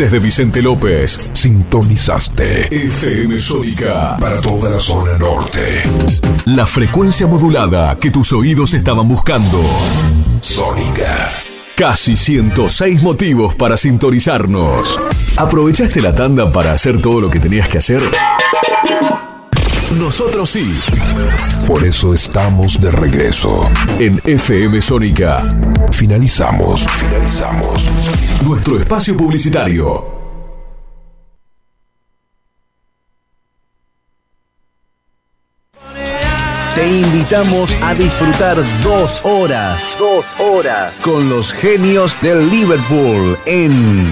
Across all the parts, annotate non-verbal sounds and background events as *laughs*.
Desde Vicente López, sintonizaste FM Sónica para toda la zona norte. La frecuencia modulada que tus oídos estaban buscando. Sónica. Casi 106 motivos para sintonizarnos. ¿Aprovechaste la tanda para hacer todo lo que tenías que hacer? Nosotros sí. Por eso estamos de regreso. En FM Sónica. Finalizamos. Finalizamos. Nuestro espacio publicitario. Te invitamos a disfrutar dos horas, dos horas con los genios del Liverpool en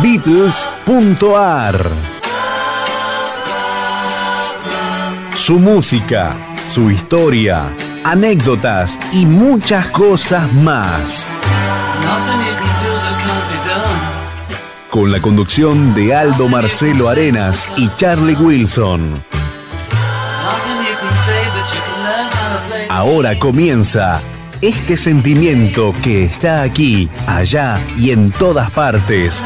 Beatles.ar. Su música, su historia, anécdotas y muchas cosas más. Con la conducción de Aldo Marcelo Arenas y Charlie Wilson. Ahora comienza este sentimiento que está aquí, allá y en todas partes.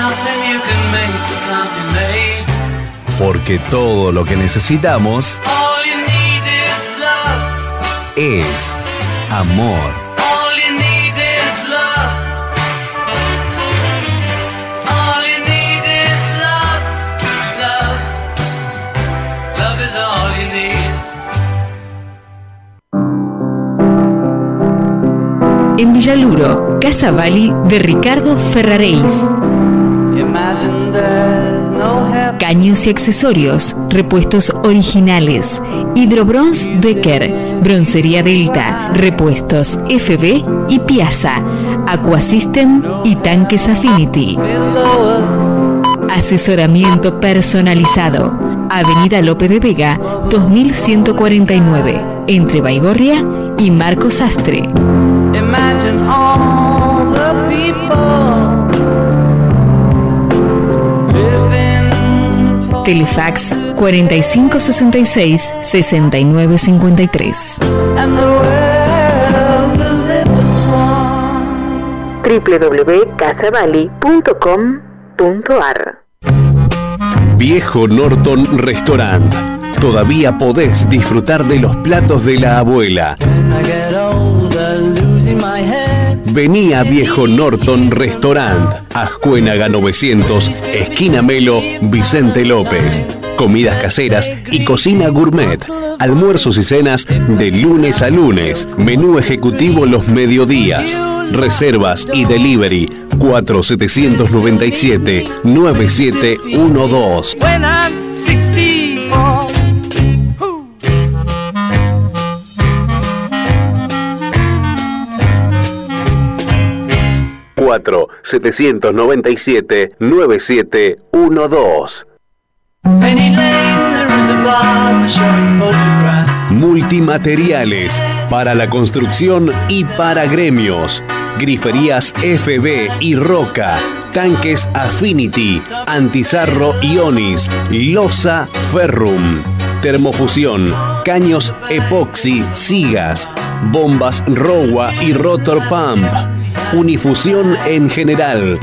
Porque todo lo que necesitamos es amor. En Villaluro, Casa Bali de Ricardo Ferraréis. Caños y accesorios, repuestos originales. Hidrobronz Decker, Broncería Delta, repuestos FB y Piazza, Aquasystem y tanques Affinity. Asesoramiento personalizado. Avenida Lope de Vega, 2149, entre Baigorria y Marcos Sastre. Telefax 4566 6953 www.casavali.com.ar Viejo Norton Restaurant. Todavía podés disfrutar de los platos de la abuela. Vení a Viejo Norton Restaurant, Ascuénaga 900, esquina Melo, Vicente López. Comidas caseras y cocina gourmet. Almuerzos y cenas de lunes a lunes. Menú ejecutivo los mediodías. Reservas y delivery 4797 9712. 4 797 9712. Multimateriales para la construcción y para gremios. Griferías FB y Roca. Tanques Affinity. Antizarro Ionis. Losa Ferrum. Termofusión. Caños Epoxy. Sigas. Bombas Rowa y Rotor Pump. Unifusión en general.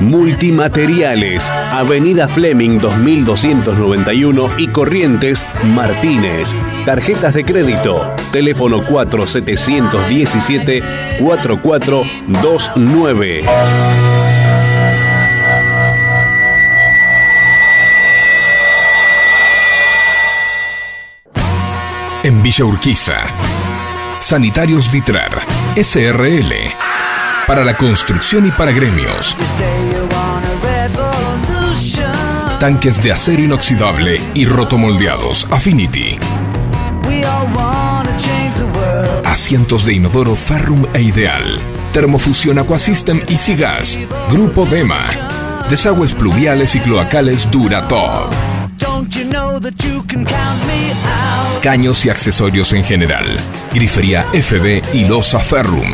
Multimateriales, Avenida Fleming 2291 y Corrientes Martínez. Tarjetas de crédito, teléfono 4717 4429. En Villa Urquiza, Sanitarios Ditrar, SRL, para la construcción y para gremios. Tanques de acero inoxidable y rotomoldeados Affinity. Asientos de inodoro Ferrum e Ideal. Termofusión Aquasystem y Sigas. Grupo Dema. Desagües pluviales y cloacales Duratop. Caños y accesorios en general. Grifería FB y Losa Ferrum.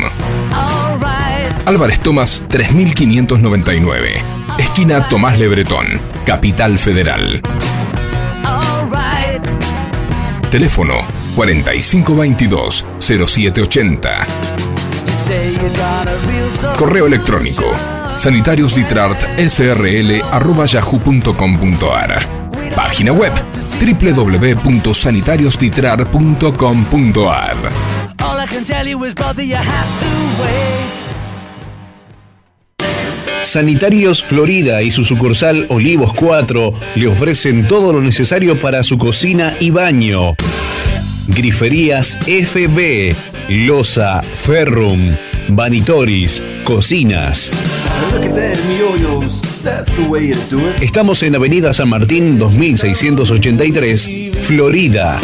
Álvarez Tomás 3599. Esquina Tomás Lebretón. Capital Federal. Teléfono 4522 0780. Correo electrónico sanitariosditrartsrl.yahoo.com.ar Página web www.sanitariosditrar.com.ar Sanitarios Florida y su sucursal Olivos 4 le ofrecen todo lo necesario para su cocina y baño. Griferías FB, Losa, Ferrum, Vanitoris, Cocinas. Estamos en Avenida San Martín 2683, Florida.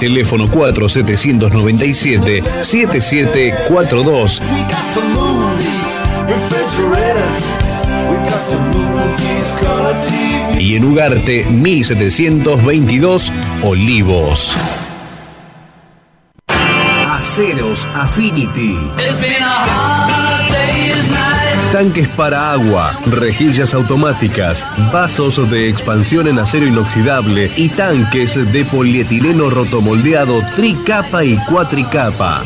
Teléfono 4797-7742. Y en Ugarte 1722, Olivos. Aceros Affinity. Tanques para agua, rejillas automáticas, vasos de expansión en acero inoxidable y tanques de polietileno rotomoldeado tricapa y cuatricapa.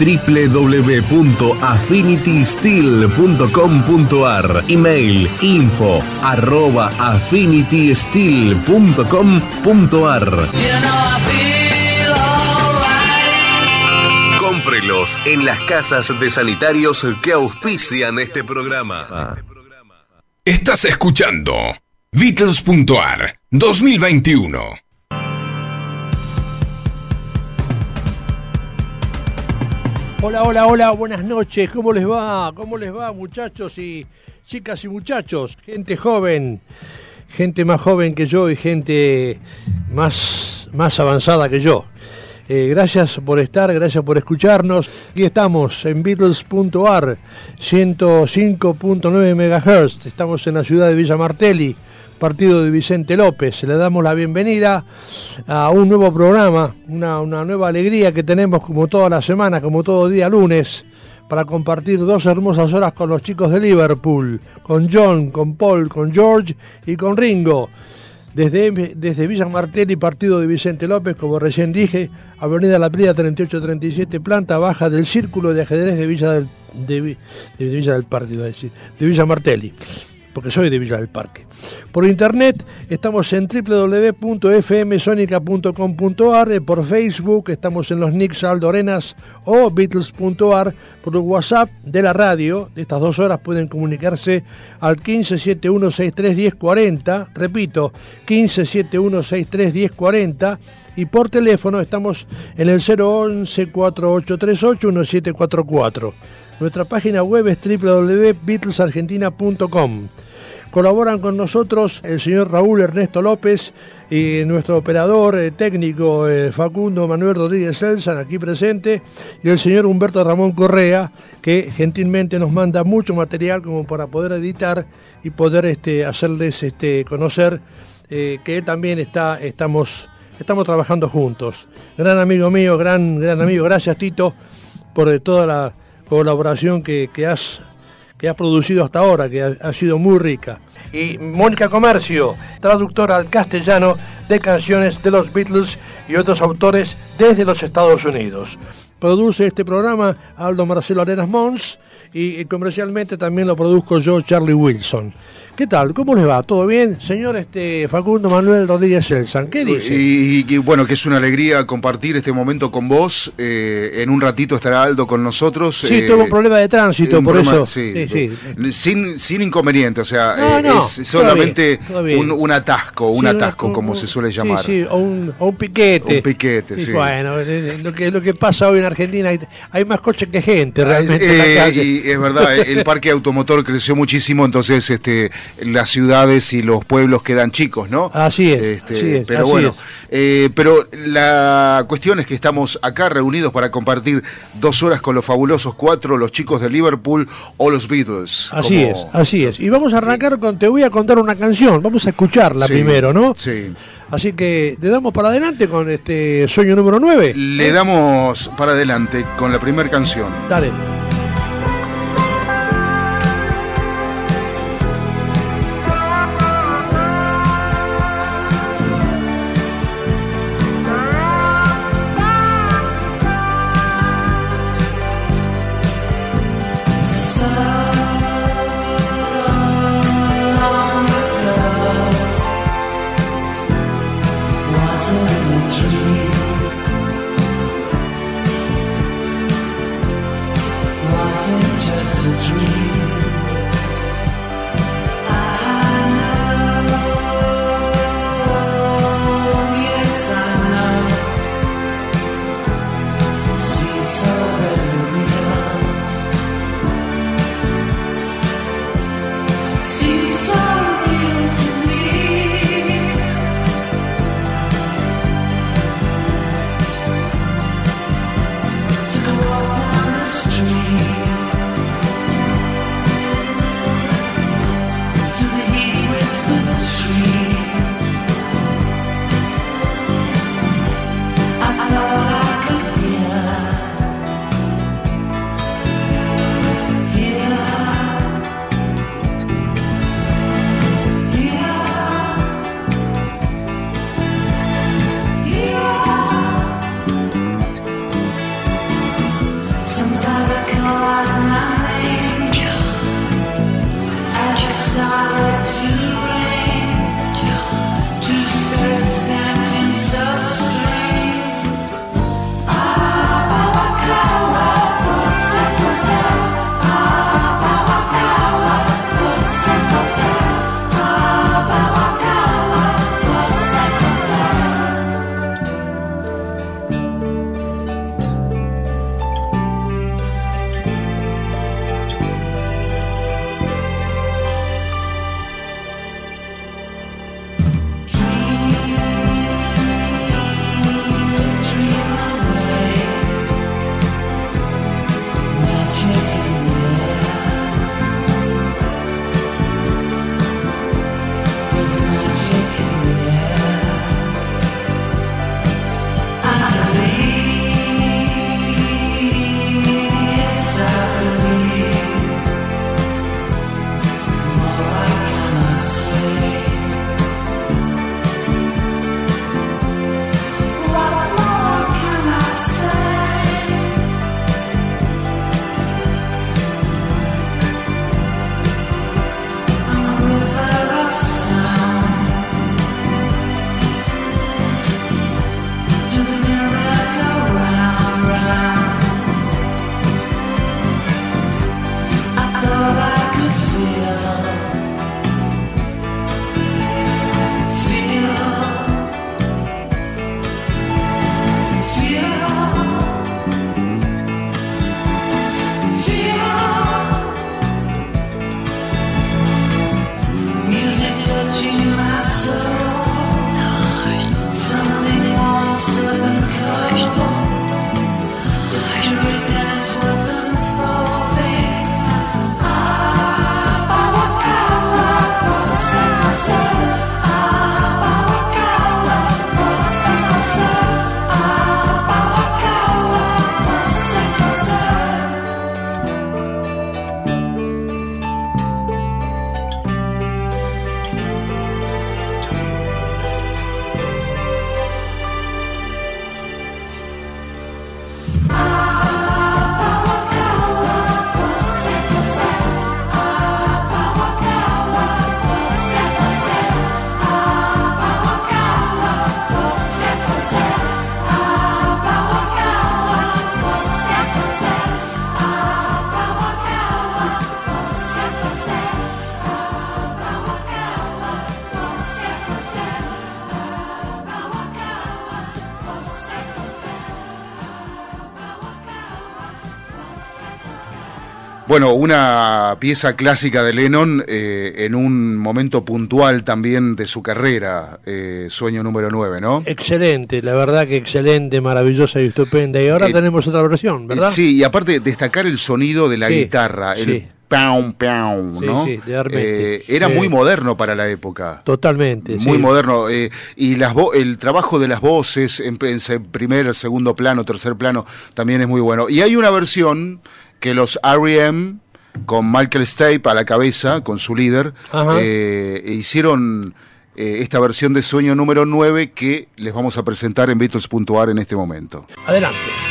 www.affinitysteel.com.ar Email info arroba affinitysteel.com.ar Cómprelos en las casas de sanitarios que auspician este programa. Estás escuchando Beatles.ar 2021. Hola, hola, hola, buenas noches. ¿Cómo les va? ¿Cómo les va, muchachos y chicas y muchachos? Gente joven, gente más joven que yo y gente más, más avanzada que yo. Eh, gracias por estar, gracias por escucharnos. Aquí estamos en Beatles.ar, 105.9 MHz. Estamos en la ciudad de Villa Martelli, partido de Vicente López. Le damos la bienvenida a un nuevo programa, una nueva alegría que tenemos como toda la semana, como todo día lunes, para compartir dos hermosas horas con los chicos de Liverpool, con John, con Paul, con George y con Ringo. Desde, desde Villa Martelli, partido de Vicente López, como recién dije, Avenida La Playa 3837, planta baja del Círculo de Ajedrez de Villa del, de, Villa del a decir, de Villa Martelli, porque soy de Villa del Parque. Por internet estamos en www.fmsonica.com.ar, por Facebook estamos en los nicks Aldo Arenas o Beatles.ar, por WhatsApp de la radio, de estas dos horas pueden comunicarse al 1571631040, repito, 1571631040 y por teléfono estamos en el 011-4838-1744. Nuestra página web es www.beatlesargentina.com. Colaboran con nosotros el señor Raúl Ernesto López y nuestro operador eh, técnico eh, Facundo Manuel Rodríguez Selsan, aquí presente, y el señor Humberto Ramón Correa, que gentilmente nos manda mucho material como para poder editar y poder este, hacerles este, conocer eh, que también está, estamos, estamos trabajando juntos. Gran amigo mío, gran, gran amigo, gracias Tito por toda la colaboración que, que has que has producido hasta ahora, que ha, ha, sido muy rica. Y Mónica Comercio, traductora al castellano de canciones de los Beatles y otros autores desde los Estados Unidos. Produce este programa Aldo Marcelo Arenas Mons y, y comercialmente también lo produzco yo, Charlie Wilson. ¿Qué tal? ¿Cómo les va? ¿Todo bien? Señor este, Facundo Manuel Rodríguez Selsan, ¿qué dice? Y, y, bueno, que es una alegría compartir este momento con vos. Eh, en un ratito estará Aldo con nosotros. Sí, eh, tuvo un problema de tránsito, por problema, eso. Sí, sí, sí. Sin, sin inconveniente, o sea, No, eh, no, es solamente todo bien, todo bien. Un, un atasco, un atasco, un- como un- se suele llamar. Sí, o un, o un piquete. Un piquete, sí. Bueno, lo que, lo que pasa hoy en Argentina, hay, hay más coches que gente realmente eh, en la calle. y es verdad, el parque automotor creció muchísimo, entonces este, las ciudades y los pueblos quedan chicos, ¿no? Así es, Este, así es, pero así bueno, es. eh, pero la cuestión es que estamos acá reunidos para compartir dos horas con los fabulosos cuatro, los chicos de Liverpool o los Beatles. Así como- es, así es. Y vamos a arrancar con, te voy a contar una canción, vamos a escucharla Sí, primero, ¿no? Sí. Así que le damos para adelante con este sueño número 9. Le damos para adelante con la primera canción. Dale. Bueno, una pieza clásica de Lennon eh, en un momento puntual también de su carrera, eh, Sueño número 9, ¿no? Excelente, la verdad que excelente, maravillosa y estupenda. Y ahora eh, tenemos otra versión, ¿verdad? sí, y aparte destacar el sonido de la guitarra, el Pound, pound, ¿no? Sí, era muy moderno para la época. Totalmente. Muy moderno. y las el trabajo de las voces en, en, primer, segundo plano, tercer plano, también es muy bueno. Y hay una versión que los R.E.M., con Michael Stipe a la cabeza, con su líder, eh, hicieron eh, esta versión de Sueño número 9 que les vamos a presentar en Beatles.ar en este momento. Adelante.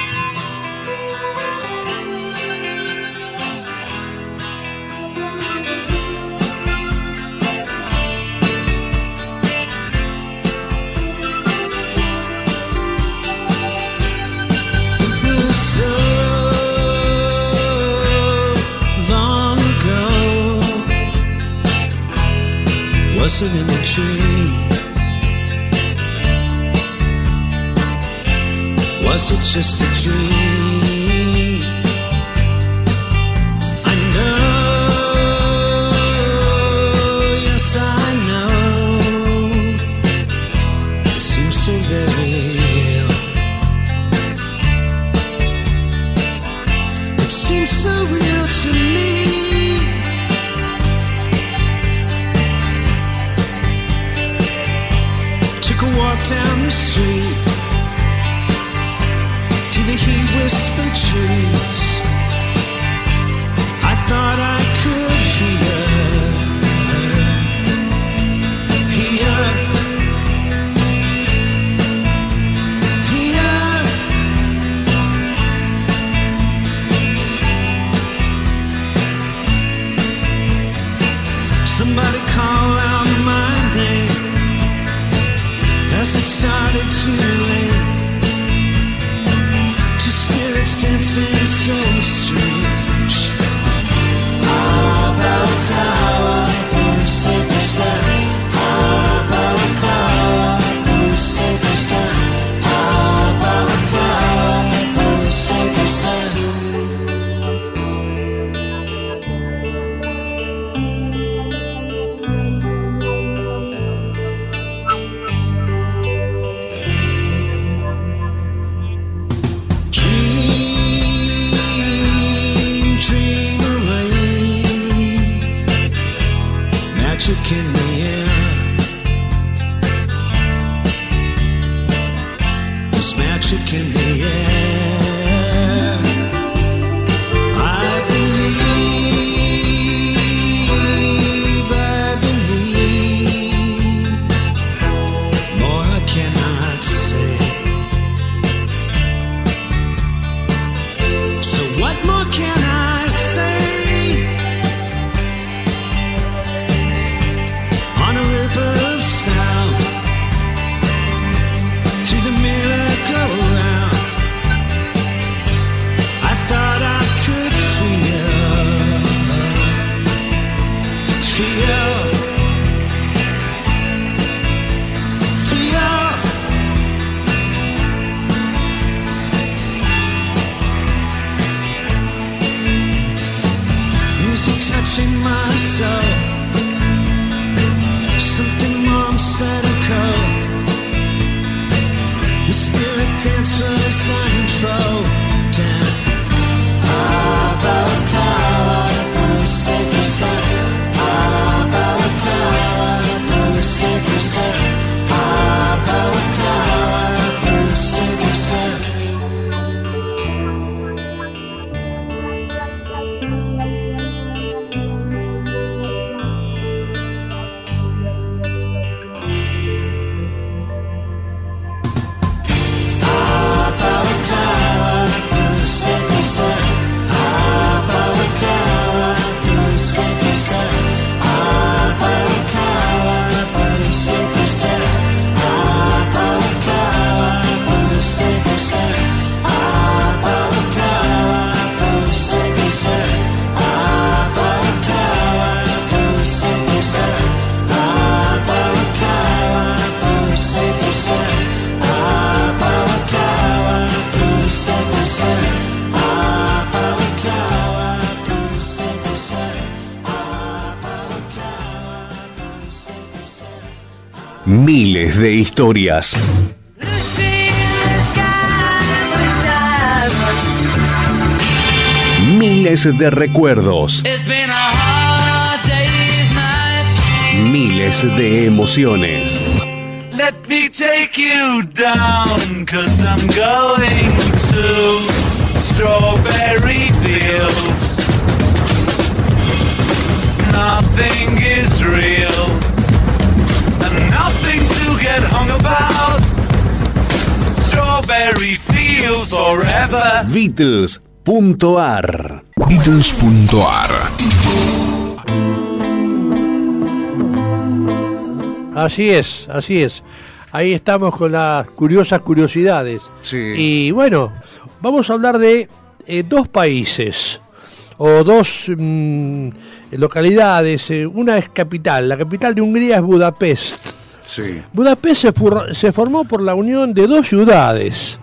Just a historias. Miles de recuerdos. Miles de emociones. Let me take you down, cause I'm going to strawberry fields. Nothing is real, get hung about. Strawberry fields forever. Beatles.ar Beatles.ar Así es, así es. Ahí estamos con las curiosas curiosidades. Sí. Y bueno, vamos a hablar de eh, dos países o dos mm, localidades. eh, una es capital, la capital de Hungría es Budapest. Sí. Budapest se, formó por la unión de dos ciudades,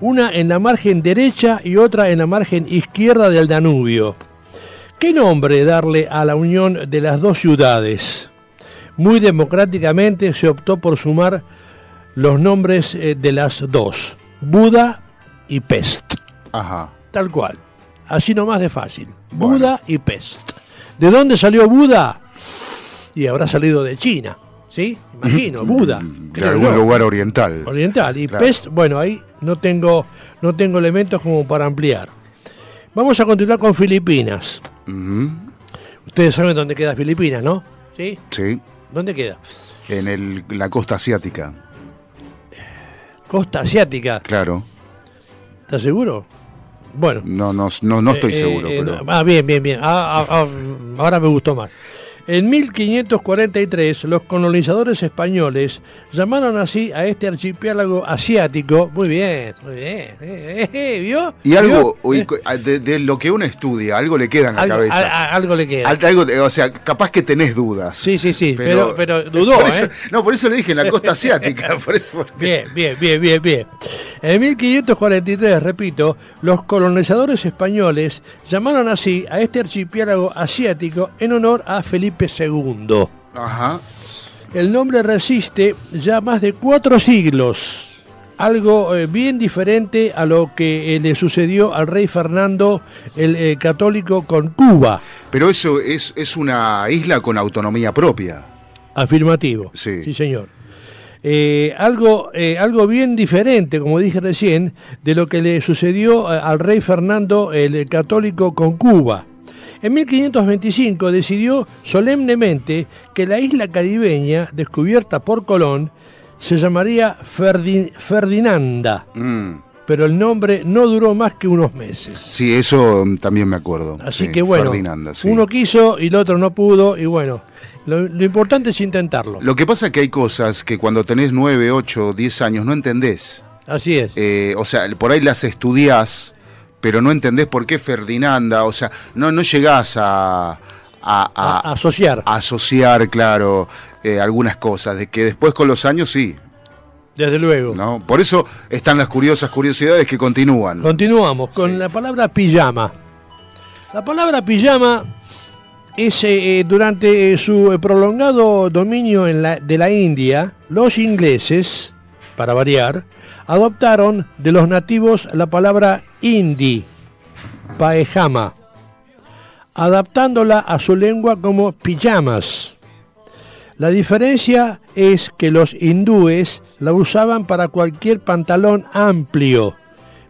una en la margen derecha y otra en la margen izquierda del Danubio. ¿Qué nombre darle a la unión de las dos ciudades? Muy democráticamente se optó por sumar los nombres eh, de las dos, Buda y Pest, Ajá. tal cual, así nomás de fácil, Bueno. Buda y Pest. ¿De dónde salió Buda? Y habrá salido de China. ¿Sí? Imagino, Buda. De algún lugar oriental. Oriental. Y Claro. pest, bueno, ahí no tengo, no tengo elementos como para ampliar. Vamos a continuar con Filipinas. Ustedes saben dónde queda Filipinas, ¿no? ¿Sí? Sí, ¿Dónde queda? en el- la costa asiática, Costa Asiática. claro. ¿Estás seguro? Bueno. No, no, no, no estoy Eh, seguro, eh, pero... Ah, bien, bien, bien. Ah, ah, ah, ahora me gustó más. En 1543, los colonizadores españoles llamaron así a este archipiélago asiático. Muy bien, muy bien. Eh, eh, eh, ¿Vio? Y algo, de, de lo que uno estudia, algo le queda en la algo, cabeza. a- a- algo le queda. Al- algo, o sea, capaz que tenés dudas. Sí, sí, sí, pero, pero dudó, por eso- ¿eh? No, por eso le dije en la costa asiática. *laughs* por eso, porque- Bien, bien, bien, bien, bien. En 1543, repito, los colonizadores españoles llamaron así a este archipiélago asiático en honor a Felipe II. Ajá. El nombre resiste ya más de cuatro siglos, algo eh, bien diferente a lo que eh, le sucedió al rey Fernando el eh, católico con Cuba. Pero eso es, es una isla con autonomía propia. Afirmativo. Sí. señor. Eh, algo, eh, algo bien diferente, como dije recién, de lo que le sucedió al rey Fernando el católico con Cuba. En 1525 decidió solemnemente que la isla caribeña, descubierta por Colón, se llamaría Ferdi- Ferdinanda, Mm. pero el nombre no duró más que unos meses. Sí, eso mm, también me acuerdo. Así Sí, que bueno, Ferdinanda, sí. uno quiso y el otro no pudo, y bueno, lo, lo importante es intentarlo. Lo que pasa es que hay cosas que cuando tenés 9, 8, 10 años no entendés. Así es. Eh, o sea, por ahí las estudiás, pero no entendés por qué Ferdinanda. O sea, no, no llegás a, a- a- a, asociar, a asociar, claro, eh, algunas cosas. De que después con los años sí. desde luego. ¿no? Por eso están las curiosas curiosidades que continúan. Continuamos con Sí. la palabra pijama. La palabra pijama es eh, eh, durante su prolongado dominio en la- de la India, los ingleses, para variar, adoptaron de los nativos la palabra hindi, paejama, adaptándola a su lengua como pijamas. La diferencia es que los hindúes la usaban para cualquier pantalón amplio,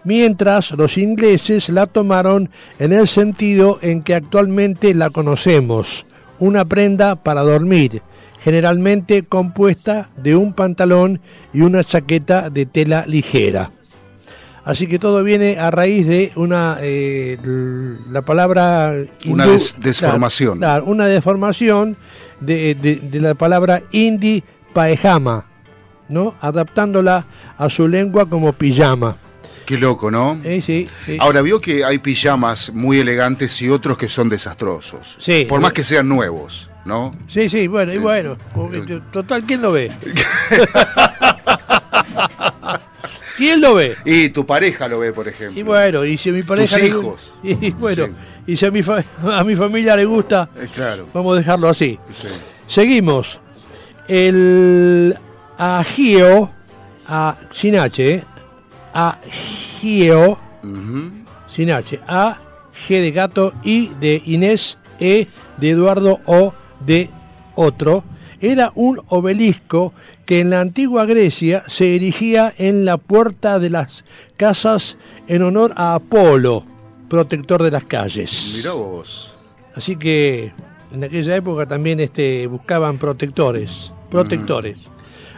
mientras los ingleses la tomaron en el sentido en que actualmente la conocemos, una prenda para dormir, generalmente compuesta de un pantalón y una chaqueta de tela ligera. Así que todo viene a raíz de una eh, la palabra Una hindú- des- desformación. Una deformación de, de- de la palabra hindi paejama, ¿no? Adaptándola a su lengua como pijama. Qué loco, ¿no? Sí, sí. Ahora vio que hay pijamas muy elegantes y otros que son desastrosos. Sí. Por más que sean nuevos, ¿no? Sí, sí, bueno, y bueno, total, ¿quién lo ve? *laughs* ¿Quién lo ve? Y tu pareja lo ve, por ejemplo. Y bueno, y si a mi pareja Tus hijos. *laughs* y bueno, Sí. y si a mi, fa- *laughs* a mi familia le gusta, Eh, claro. vamos a dejarlo así. Sí. Seguimos. El agio, a, sin H, ¿eh? agio, Ujú. sin H, A, G de gato, I de Inés, E de Eduardo, O de otro, era un obelisco que en la antigua Grecia se erigía en la puerta de las casas en honor a Apolo, protector de las calles. Mirá vos. Así que en aquella época también este, buscaban protectores. Protectores.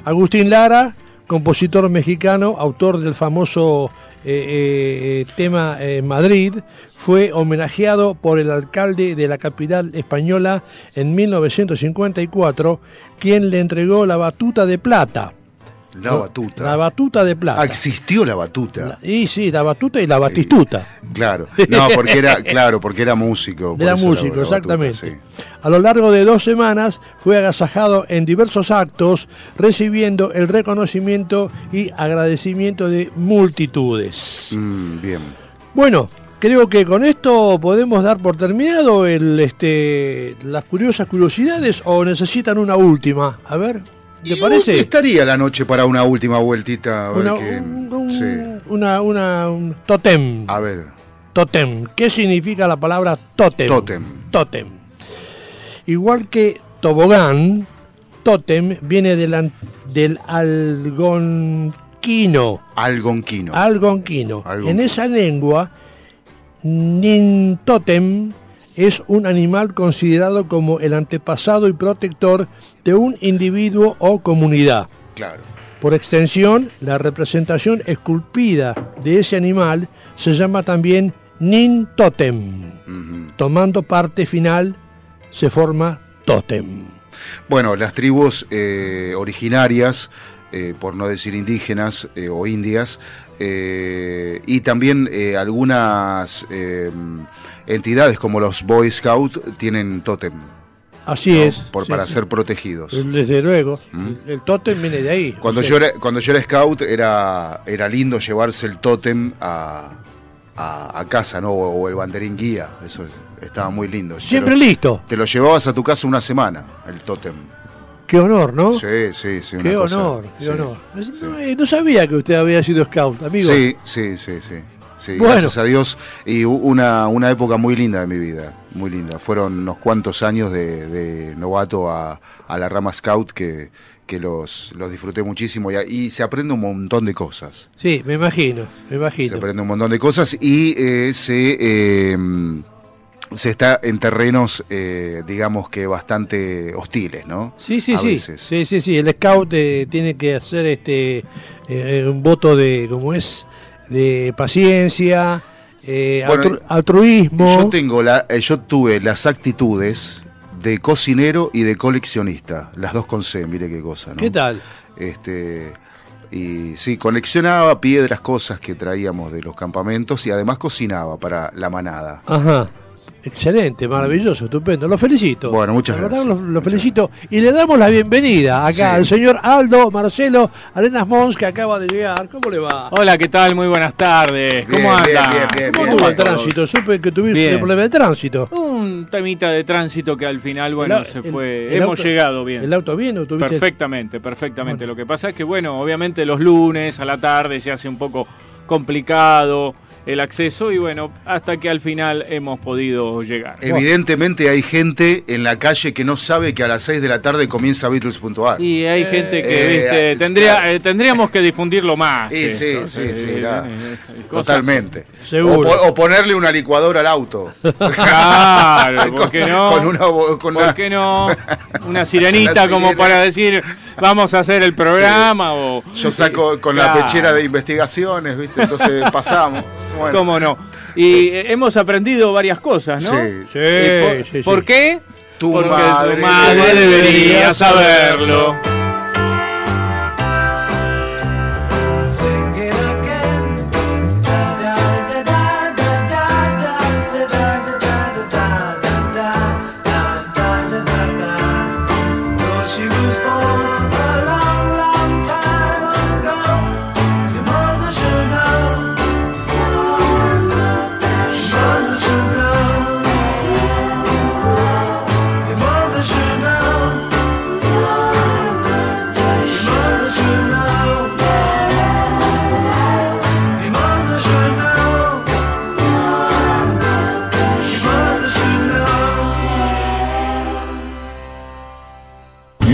Agustín Lara, compositor mexicano, autor del famoso eh, eh, tema eh, Madrid, fue homenajeado por el alcalde de la capital española en 1954, quien le entregó la batuta de plata. La batuta. La batuta de plata. Ah, existió la batuta. y sí, la batuta y la batistuta. Claro. No, porque era, *laughs* claro, porque era músico. Era la- músico, la batuta, exactamente. sí. A lo largo de dos semanas fue agasajado en diversos actos, recibiendo el reconocimiento y agradecimiento de multitudes. Mm, bien. Bueno, creo que con esto podemos dar por terminado el, este, las curiosas curiosidades o necesitan una última. A ver, ¿te parece? Estaría la noche para una última vueltita. A ver Una, qué- un, un- sí. una, una- un totem. A ver. Totem. ¿Qué significa la palabra totem? Tótem. Tótem. Igual que tobogán, tótem viene del, algonquino. Algonquino. Algonquino. Algonquino. En esa lengua, Nintotem es un animal considerado como el antepasado y protector de un individuo o comunidad. Claro. Por extensión, la representación esculpida de ese animal se llama también Nintotem. Ujú. Tomando parte final, se forma Totem. Bueno, las tribus eh, originarias, eh, por no decir indígenas eh, o indias, y también algunas entidades como los Boy Scouts tienen tótem Así ¿no? es. por, sí, para sí. ser protegidos. Desde luego. ¿Mm? El tótem viene de ahí. Cuando O sea, yo, era, cuando yo era scout era, era lindo llevarse el tótem a, a- a casa, ¿no? O, o el banderín guía, eso estaba muy lindo. Te Siempre lo- listo. Te lo llevabas a tu casa una semana, el tótem. Qué honor, ¿no? Sí, sí, sí. una Qué cosa- honor, qué sí, honor. No, eh, no sabía que usted había sido scout, amigo. Sí, sí, sí, sí. Sí, Bueno. gracias a Dios. Y una, una época muy linda de mi vida, muy linda. Fueron unos cuantos años de, de novato a, a la rama scout que, que los, los disfruté muchísimo y, se aprende un montón de cosas. Sí, me imagino, me Se imagino. aprende un montón de cosas y eh, se, eh, se está en terrenos, eh, digamos que bastante hostiles, ¿no? Sí, sí, sí. Sí, sí, sí. El scout eh, tiene que hacer este eh, un voto de, ¿cómo es? De paciencia, eh, Bueno, altru- altruismo. Yo tengo la, eh, yo tuve las actitudes de cocinero y de coleccionista, las dos con C, mire qué cosa, ¿no? ¿Qué tal? Este y sí, coleccionaba piedras, cosas que traíamos de los campamentos y además cocinaba para la manada. Ajá. Excelente, maravilloso, estupendo. Lo felicito. Bueno, muchas gracias. Lo, lo felicito. Y le damos la bienvenida acá Sí. al señor Aldo Marcelo Arenas Mons, que acaba de llegar. ¿Cómo le va? Hola, ¿qué tal? Muy buenas tardes. ¿Cómo anda? bien, bien, bien, ¿Cómo anduvo el tránsito? Supe que tuviste un problema de tránsito. Un temita de tránsito que al final, bueno, El- se el- fue. el Hemos auto- llegado bien. ¿El auto bien o tuviste? Perfectamente, perfectamente. Bueno. Lo que pasa es que, bueno, obviamente los lunes a la tarde se hace un poco complicado el acceso y, bueno, hasta que al final hemos podido llegar. Evidentemente hay gente en la calle que no sabe que a las 6 de la tarde comienza Beatles.ar. Y hay gente que, Eh, viste, eh, tendría, eh, tendríamos que difundirlo más. Sí, sí, esto. sí, Eh, sí, la- Totalmente. Seguro. O, po- o ponerle una licuadora al auto. *laughs* *laughs* Claro, ¿por qué no? Con una, con ¿Por una- qué no? *laughs* Una sirenita Una como sirena. para decir, vamos a hacer el programa o... Yo saco con la pechera de investigaciones, ¿viste? Entonces *laughs* pasamos. Bueno. ¿Cómo no? Y eh, hemos aprendido varias cosas, ¿no? Sí. Sí, ¿Y por, sí, sí. ¿por qué? Tu Porque madre tu madre debería debería saberlo.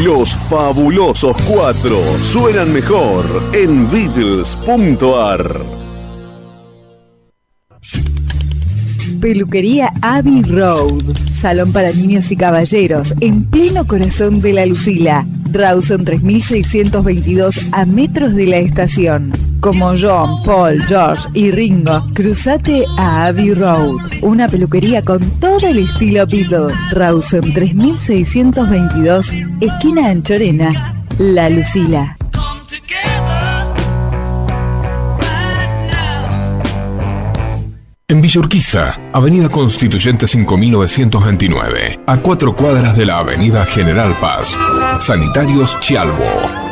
Los fabulosos cuatro suenan mejor en Beatles.ar. Peluquería Abbey Road. Salón para niños y caballeros en pleno corazón de la Lucila. Rawson 3622 a metros de la estación. Como John, Paul, George y Ringo, cruzate a Abbey Road. Una peluquería con todo el estilo Beatle. Rawson 3622, esquina Anchorena, La Lucila. En Villa Urquiza, Avenida Constituyente 5929, a cuatro cuadras de la Avenida General Paz. Sanitarios Chialvo,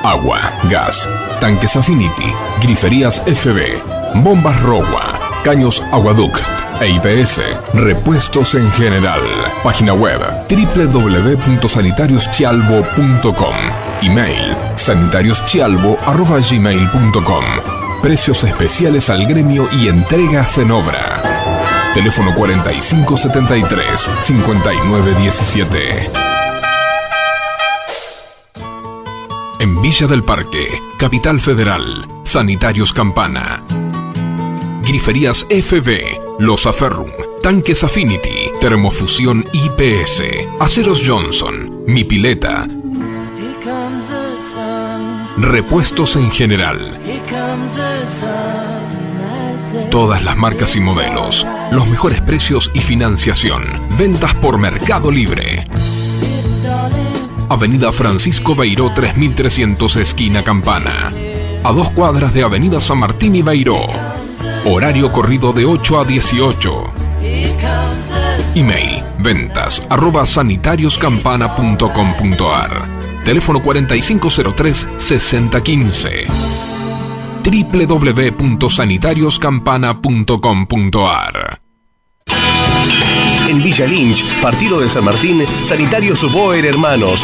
agua, gas, tanques Affinity, griferías FB, bombas Rogua, caños Aguaduc e IPS, repuestos en general. Página web www.sanitarioschialvo.com. Email sanitarioschialvo.gmail.com. Precios especiales al gremio y entregas en obra. Teléfono 4573-5917. en Villa del Parque, Capital Federal. Sanitarios Campana. Griferías FB, Los Aferrum, Tanques Affinity, Termofusión IPS, Aceros Johnson, Mi Pileta, Repuestos en general. Todas las marcas y modelos, los mejores precios y financiación. Ventas por Mercado Libre. Avenida Francisco Beiró 3300 esquina Campana. A dos cuadras de Avenida San Martín y Beiró. Horario corrido de 8 a 18. Email ventas arroba sanitarioscampana.com.ar Teléfono 4503 6015 www.sanitarioscampana.com.ar En Villa Lynch, partido de San Martín, Sanitarios Boer Hermanos.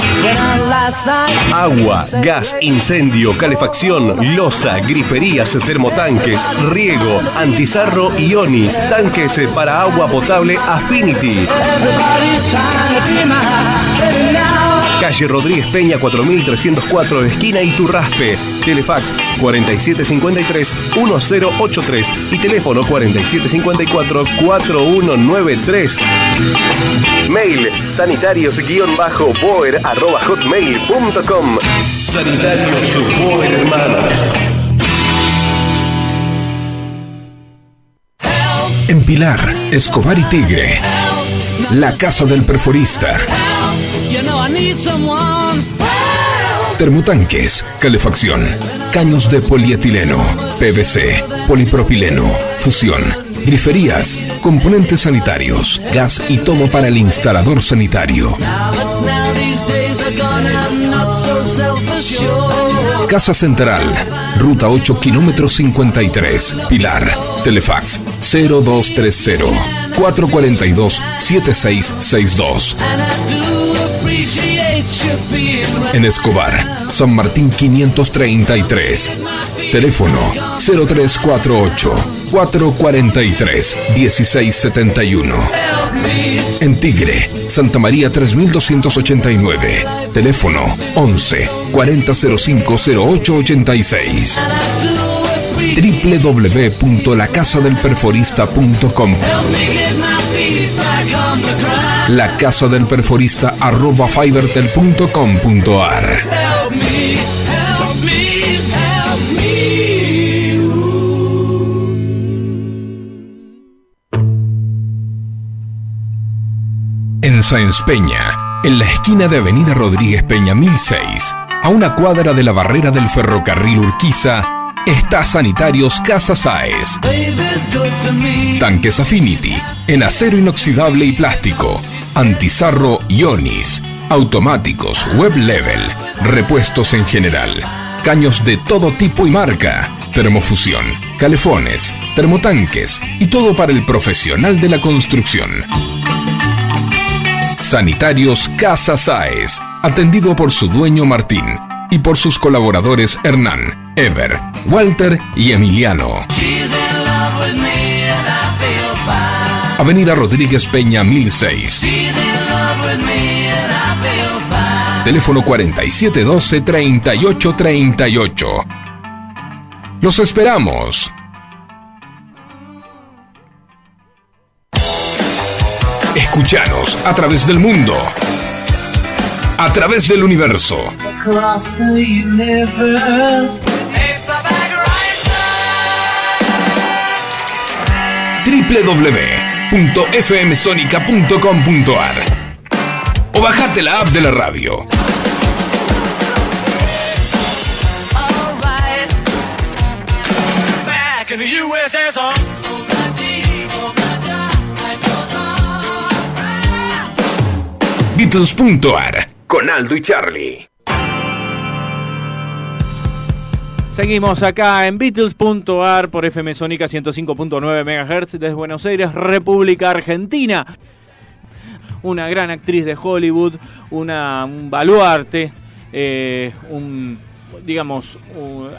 Agua, gas, incendio, calefacción, losa, griferías, termotanques, riego, antizarro y tanques para agua potable Affinity. Calle Rodríguez Peña 4304, esquina Iturraspe. Telefax 4753-1083 y teléfono 4754-4193. Mail sanitarios-boer hotmail.com. Sanitarios Boer Hermanos. En Pilar, Escobar y Tigre. La Casa del Perforista. I. Termotanques, calefacción, caños de polietileno, PVC, polipropileno, fusión, griferías, componentes sanitarios, gas y todo para el instalador sanitario. Casa Central, Ruta 8, kilómetro 53, Pilar, Telefax 0230 442 7662. En Escobar, San Martín 533. Teléfono 0348 443 1671. En Tigre, Santa María 3289. Teléfono 11 4005 0886. www.lacasadelperforista.com La Casa del Perforista arroba fibertel.com.ar En Sáenz Peña, en la esquina de Avenida Rodríguez Peña 1006, a una cuadra de la barrera del ferrocarril Urquiza, está Sanitarios Casa Saez. Tanques Affinity, en acero inoxidable y plástico, antizarro Ionis, automáticos, web level, repuestos en general, caños de todo tipo y marca, termofusión, calefones, termotanques y todo para el profesional de la construcción. Sanitarios Casa Saez, atendido por su dueño Martín y por sus colaboradores Hernán, Ever, Walter y Emiliano. Avenida Rodríguez Peña 1006. Teléfono 4712-3838. Los esperamos. Escuchanos a través del mundo. A través del universo. Universe. www.fmsonica.com.ar O bajate la app de la radio. Beatles.ar con Aldo y Charlie. Seguimos acá en Beatles.ar por FM Sónica 105.9 MHz desde Buenos Aires, República Argentina. Una gran actriz de Hollywood, una, un baluarte, eh, un digamos,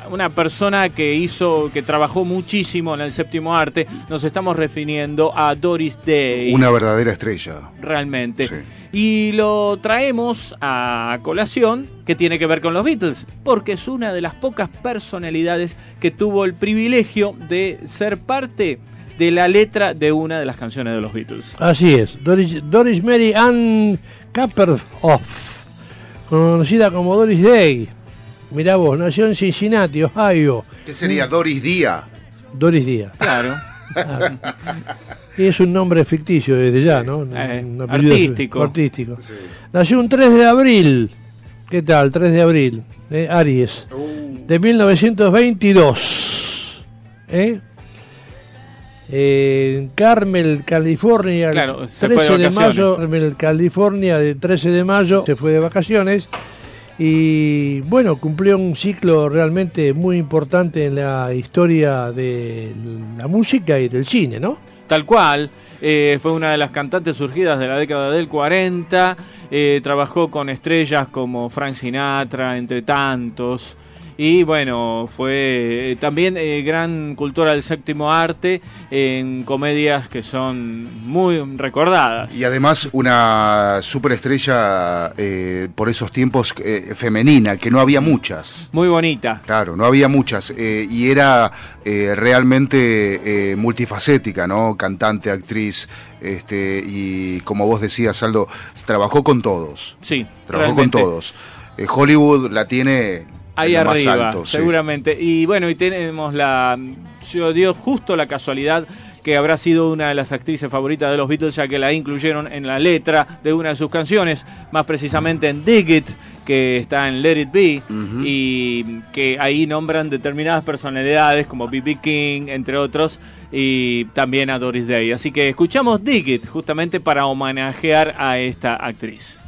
una persona que hizo, que trabajó muchísimo en el séptimo arte. Nos estamos refiriendo a Doris Day. Una verdadera estrella. realmente. Sí. Y lo traemos a colación que tiene que ver con los Beatles, porque es una de las pocas personalidades que tuvo el privilegio de ser parte de la letra de una de las canciones de los Beatles. Así es, Doris, Doris Mary Ann Kapperhoff, conocida como Doris Day. Mirá vos, nació en Cincinnati, Ohio. ¿Qué sería Doris Díaz? Doris Díaz. Claro. Y es un nombre ficticio desde ya, ¿no? Eh, artístico. artístico. Nació un 3 de abril. ¿Qué tal? 3 de abril. de Aries. De 1922. ¿Eh? En Carmel, California, el Claro, se fue de 13 de, vacaciones. mayo, Carmel, California, el 13 de mayo, se fue de vacaciones y bueno, cumplió un ciclo realmente muy importante en la historia de la música y del cine, ¿no? Tal cual. eh, fue una de las cantantes surgidas de la década del 40. eh, trabajó con estrellas como Frank Sinatra, entre tantos. Y bueno, fue eh, también eh, gran cultora del séptimo arte en comedias que son muy recordadas. Y además una superestrella eh, por esos tiempos eh, femenina, que no había muchas. Muy bonita. Claro, no había muchas. y era eh, realmente eh, multifacética, ¿no? Cantante, actriz. Este, y como vos decías, Aldo, trabajó con todos. Sí, Trabajó realmente. con todos. Hollywood la tiene Ahí más arriba, sí. seguramente. Y bueno, y tenemos la. Se dio justo la casualidad que habrá sido una de las actrices favoritas de los Beatles, ya que la incluyeron en la letra de una de sus canciones, más precisamente en Dig It, que está en Let It Be, y que ahí nombran determinadas personalidades como B.B. King, entre otros, y también a Doris Day. Así que escuchamos Dig It, justamente para homenajear a esta actriz.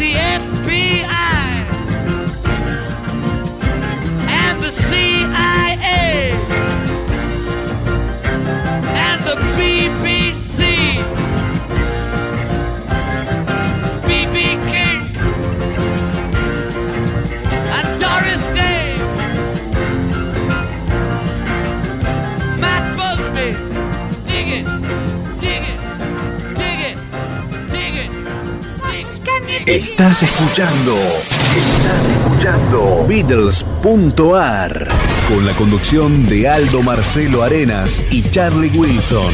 The FBI and the CIA and the BBC, Estás escuchando. Estás escuchando. Beatles.ar. Con la conducción de Aldo Marcelo Arenas y Charlie Wilson.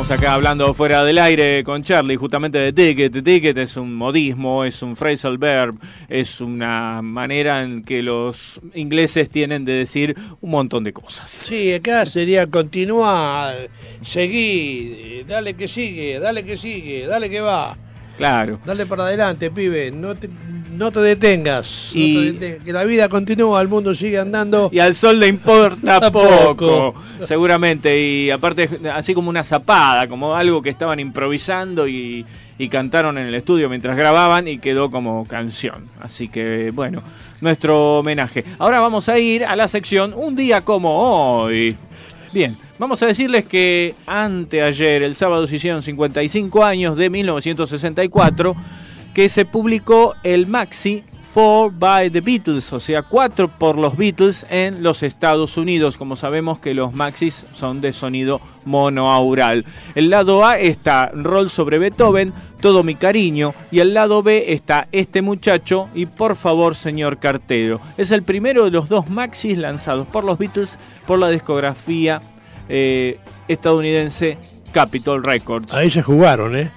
Estamos acá hablando fuera del aire con Charlie justamente de ticket. Ticket es un modismo, es un phrasal verb, es una manera en que los ingleses tienen de decir un montón de cosas. Sí, acá sería continuar, seguir, dale que sigue, dale que sigue, dale que va, Claro. dale para adelante, pibe, no te, no te detengas, no Y- te detengas, que la vida continúa, el mundo sigue andando. Y al sol le importa *laughs* Poco. poco, seguramente. Y aparte, así como una zapada, como algo que estaban improvisando y, y cantaron en el estudio mientras grababan y quedó como canción. Así que, bueno, nuestro homenaje. Ahora vamos a ir a la sección Un día como hoy. Bien, vamos a decirles que anteayer, el sábado, se hicieron 55 años de 1964 que se publicó el maxi Four by the Beatles, o sea, cuatro por los Beatles en los Estados Unidos. Como sabemos que los maxis son de sonido monoaural. El lado A está Roll sobre Beethoven, Todo mi cariño, y el lado B está Este muchacho y Por favor, señor cartero. Es el primero de los dos maxis lanzados por los Beatles por la discografía eh, estadounidense Capitol Records. Ahí se jugaron, ¿eh?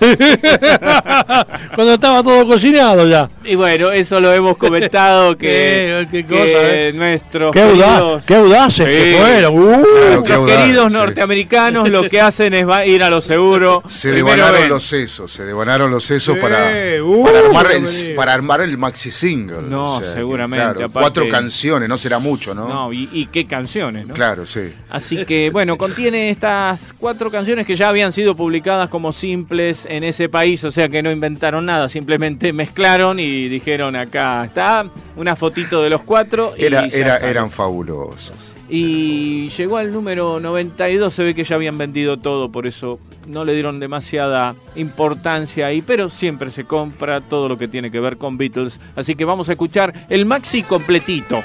*laughs* Cuando estaba todo cocinado ya. Y bueno, eso lo hemos comentado *laughs* que, Qué- qué que cosa, ¿eh? nuestros Qué, audaz, queridos, qué audaces que fueron. Uh, Claro, qué nuestros audaz, queridos sí. norteamericanos lo que hacen es va- ir a lo seguro. *laughs* Se devanaron los sesos, se devanaron los sesos Sí, para, uh, para, armar el, para armar el maxi single. No, seguramente, claro, aparte- cuatro canciones, no será mucho, ¿no? No, y, y qué canciones, ¿no? Claro, sí. Así que bueno, contiene estas cuatro canciones que ya habían sido publicadas como simples en ese país, o sea que no inventaron nada, simplemente mezclaron y dijeron acá está una fotito de los cuatro. Y eran fabulosos. Y llegó al número 92, se ve que ya habían vendido todo, por eso no le dieron demasiada importancia ahí, pero siempre se compra todo lo que tiene que ver con Beatles. Así que vamos a escuchar el maxi completito.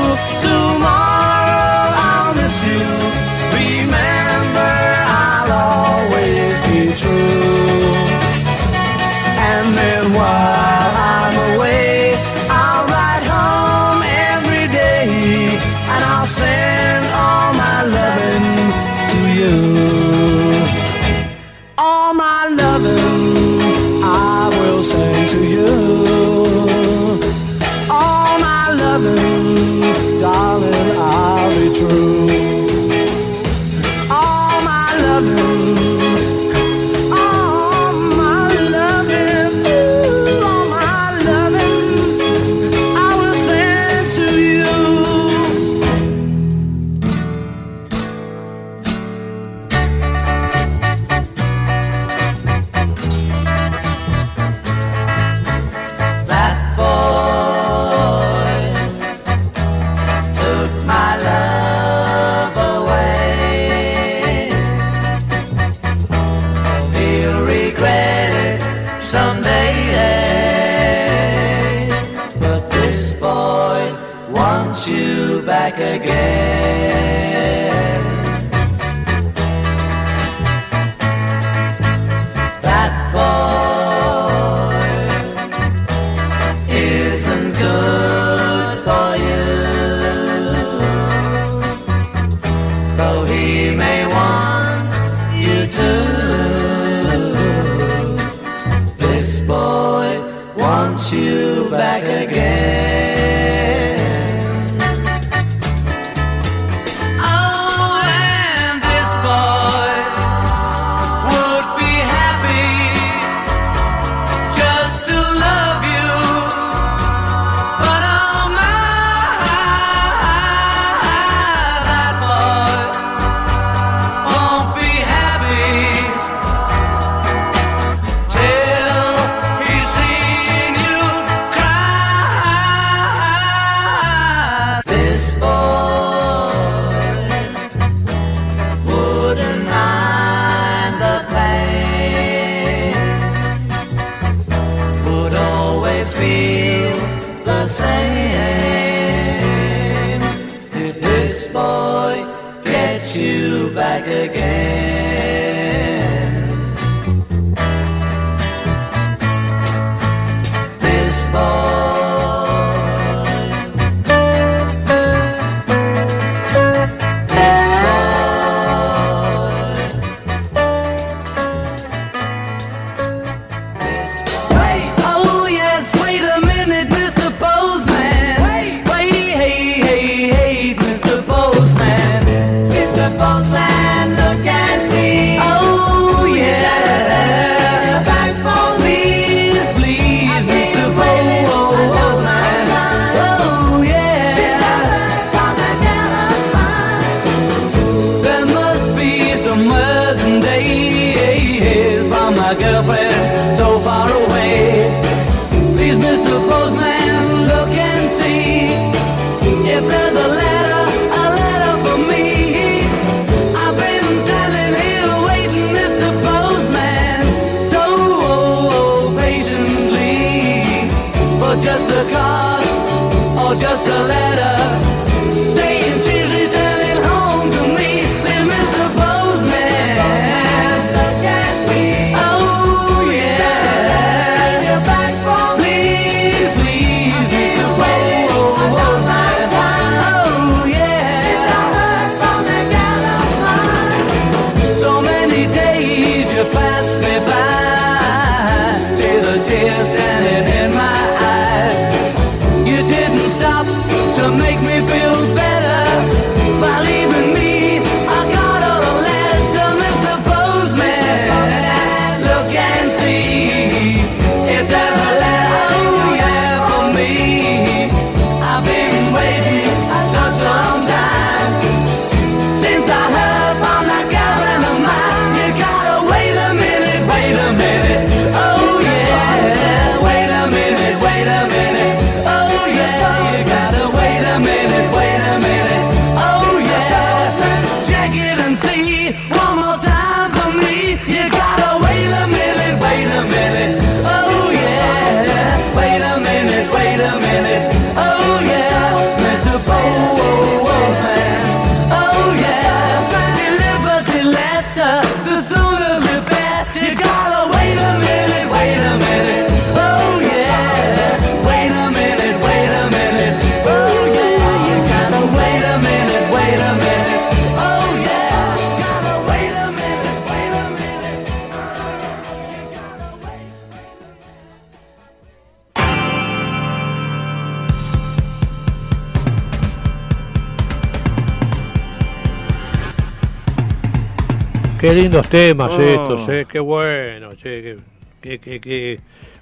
Qué lindos temas Oh. estos, eh, qué bueno, che, que, que- que- que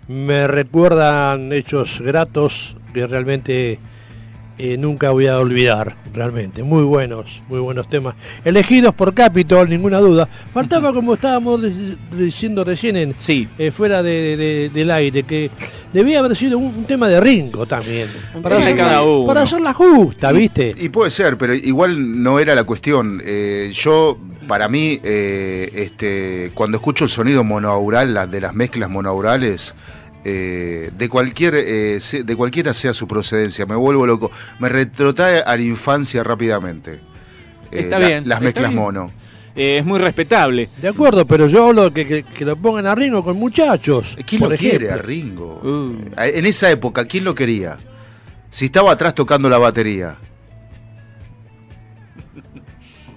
me recuerdan hechos gratos que realmente eh, nunca voy a olvidar, realmente. Muy buenos, muy buenos temas. Elegidos por Capitol, ninguna duda. Faltaba, como estábamos dic- diciendo recién, en, Sí. eh, fuera de- de- del aire, que debía haber sido un, un tema de Ringo también. Para, hacerla, cada uno. para hacerla justa, ¿viste? Y puede ser, pero igual no era la cuestión. Eh, yo, para mí, eh, este, cuando escucho el sonido monoaural, las de las mezclas monoaurales, eh, de cualquier, eh, se- de cualquiera sea su procedencia, me vuelvo loco. Me retrotrae a la infancia rápidamente. Eh, Está la- bien, Las mezclas bien. mono. Eh, es muy respetable. De acuerdo, pero yo hablo de que, que- que lo pongan a Ringo con muchachos. ¿Quién lo quiere ejemplo. a Ringo? Uh. En esa época, ¿quién lo quería? Si estaba atrás tocando la batería.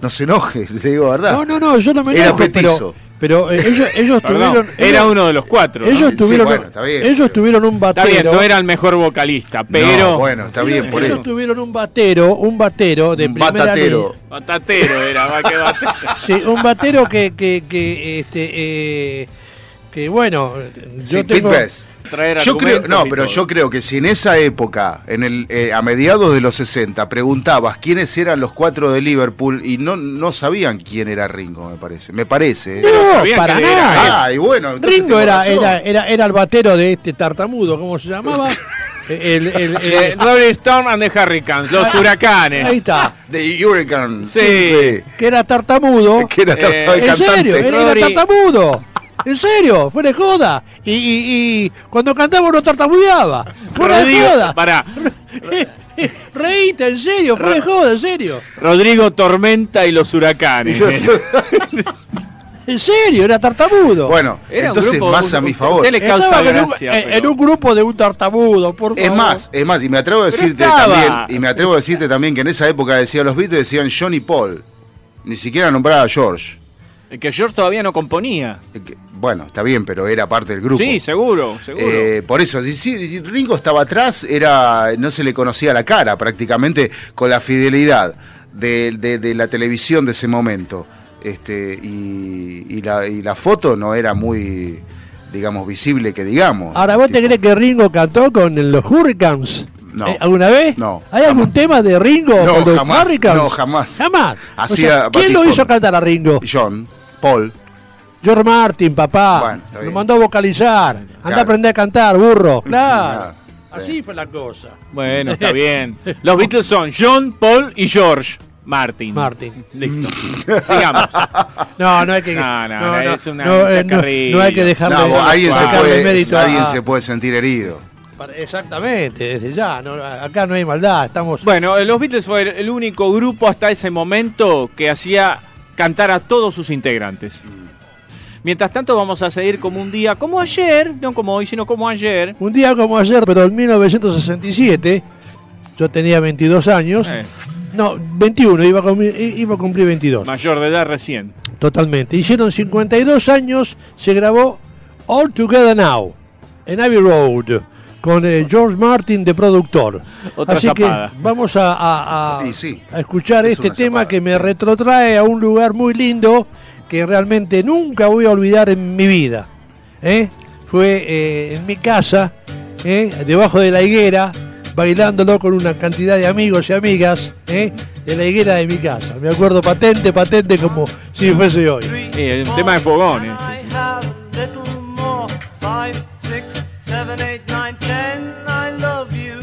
No se enoje, *laughs* le digo verdad. No, no, no, yo no me Era enojo, pero, petizo. pero eh, ellos, ellos *laughs* tuvieron... era ellos- uno de los cuatro. ¿no? Ellos Sí, tuvieron, bueno, está bien, ellos pero- tuvieron un Está batero. bien, no era el mejor vocalista, pero. No, bueno, está bien, por ellos eso. tuvieron un batero, un batero de Un primera batatero. Batatero era, va que batero. *laughs* Sí, un batero que, que, que este, eh, que bueno, yo Sí, tengo... Pete Best. Traer Yo creo, no, pero yo creo que si en esa época, en el, eh, a mediados de los 60, preguntabas quiénes eran los cuatro de Liverpool y no, no sabían quién era Ringo, me parece. Me parece. ¿eh? No, para nada. Ah, y bueno, Ringo era, era, era, era el batero de este tartamudo, ¿cómo se llamaba? *laughs* El, el- el- *laughs* Rolling Stone and the Hurricanes, los ahí huracanes. está, De Hurricane. Sí. que era tartamudo. Que era Eh, el ¿En serio? Él era tartamudo. ¿En serio? Fuera de joda. Y, y, y cuando cantaba no tartamudeaba. Fuera de Rodrigo, joda. pará. *laughs* Reíte, en serio, fuera de joda, en serio. Rodrigo Tormenta y los huracanes. *laughs* En serio, era tartamudo. bueno, Era un entonces grupo- más a un- mi un- favor. le causa Estaba en un, gracia, en- pero- en un grupo de un tartamudo, por favor. Es más, es más, y me atrevo a decirte también, y me atrevo a decirte también que en esa época decía los Beatles decían John y Paul. Ni siquiera nombraba a George. Que George todavía no componía. Eh, que- Bueno, está bien, pero era parte del grupo. Sí, seguro, seguro. Eh, por eso, si, si- Ringo estaba atrás, era no se le conocía la cara prácticamente con la fidelidad de, de- de la televisión de ese momento. Este, y, y la, y la foto no era muy, digamos, visible que digamos. Ahora, ¿vos te crees que Ringo cantó con los Hurricanes? No. Eh, ¿Alguna vez? No, ¿Hay algún tema de Ringo No, con los jamás, Hurricanes? no, jamás. Jamás. O Hacía sea, ¿Quién lo hizo cantar a Ringo? John, Paul. George Martin, papá. Bueno, está Lo bien. mandó a vocalizar. Anda Claro. a aprender a cantar, burro. *laughs* Claro. Así fue la cosa. Bueno, está *laughs* bien. Los Beatles son John, Paul y George Martin. Martin. Listo. *laughs* Sigamos. No, no hay que. No, no, no, es una- no, un eh, no- chacarrillo. no hay que dejarle, No, alguien, se sacarle puede, mérito alguien a- se puede sentir herido. para- Exactamente, desde ya. no, acá no hay maldad. Estamos. Bueno, eh, los Beatles fue el- el único grupo hasta ese momento que hacía cantar a todos sus integrantes. Mientras tanto vamos a seguir como un día, como ayer, no como hoy, sino como ayer. Un día como ayer, pero en 1967, yo tenía 22 años. Eh, No, 21, iba a, cumplir, iba a cumplir 22. mayor de edad recién. Totalmente. Hicieron 52 años, se grabó All Together Now, en Abbey Road, con eh, George Martin de productor. Otra Así zapada. que vamos a, a- a- Y sí, a escuchar es este tema zapada. que me retrotrae a un lugar muy lindo que realmente nunca voy a olvidar en mi vida. ¿eh? Fue eh, en mi casa, ¿eh? debajo de la higuera, bailándolo con una cantidad de amigos y amigas ¿eh? de la higuera de mi casa. Me acuerdo patente, patente como si fuese hoy. Eh, un tema de fogones. I I love you.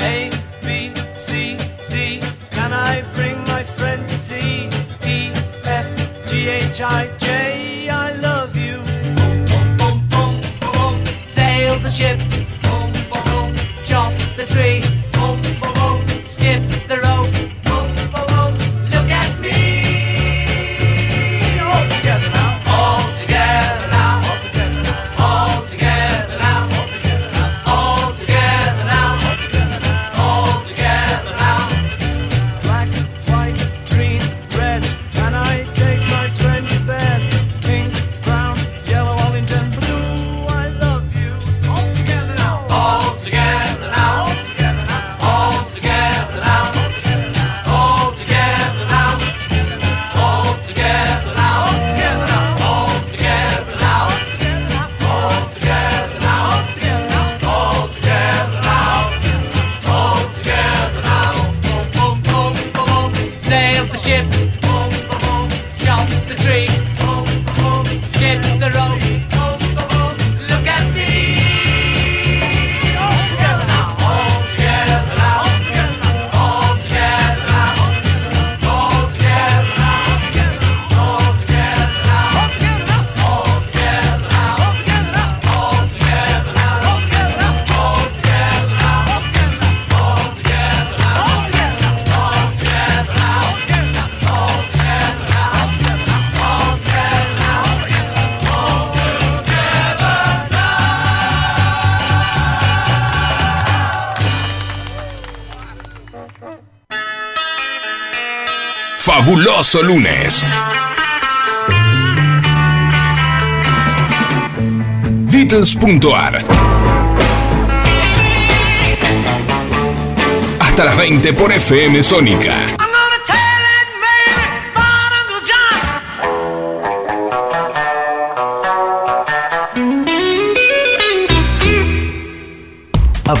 A, B, C, D. Can I bring my friend to tea? F, G, H, I, J. I love you. Boom, boom, boom, boom, boom. Sail the ship. Fabuloso lunes. Beatles.ar Hasta las 20 por FM Sónica.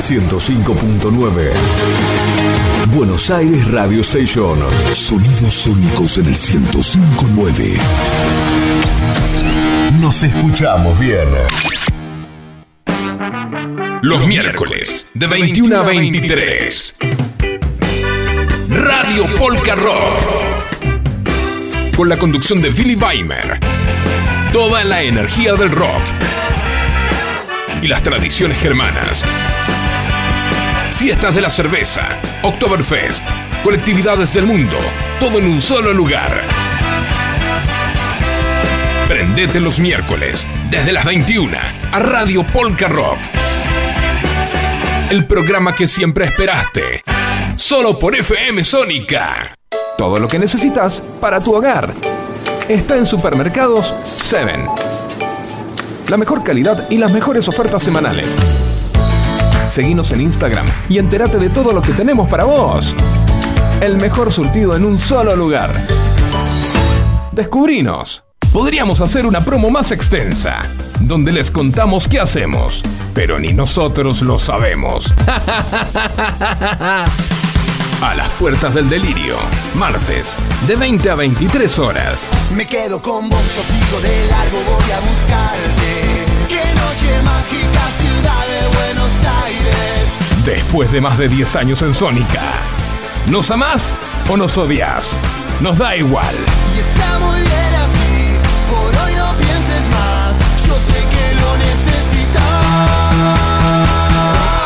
105.9. Buenos Aires Radio Station. Sonidos sónicos en el 1059. Nos escuchamos bien. Los miércoles de 21 a 23. Radio Polka Rock. Con la conducción de Billy Weimer. Toda la energía del rock. Y las tradiciones germanas. Fiestas de la cerveza, Oktoberfest, colectividades del mundo, todo en un solo lugar. Prendete los miércoles, desde las 21, a Radio Polka Rock. El programa que siempre esperaste. Solo por FM Sónica. Todo lo que necesitas para tu hogar. Está en Supermercados 7. La mejor calidad y las mejores ofertas semanales. Seguinos en Instagram y entérate de todo lo que tenemos para vos. El mejor surtido en un solo lugar. Descubrinos. Podríamos hacer una promo más extensa, donde les contamos qué hacemos, pero ni nosotros lo sabemos. *laughs* A las puertas del delirio, martes, de 20 a 23 horas. Me quedo con vos, yo sigo de largo, voy a buscarte. Qué noche mágica, ciudad de Buenos Aires. Después de más de 10 años en Sónica. ¿Nos amás o nos odias? Nos da igual. Y está muy bien así, por hoy no pienses más. Yo sé que lo necesitas.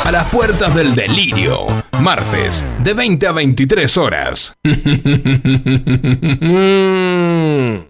A las puertas del delirio, martes, de 20 a 23 horas. *laughs*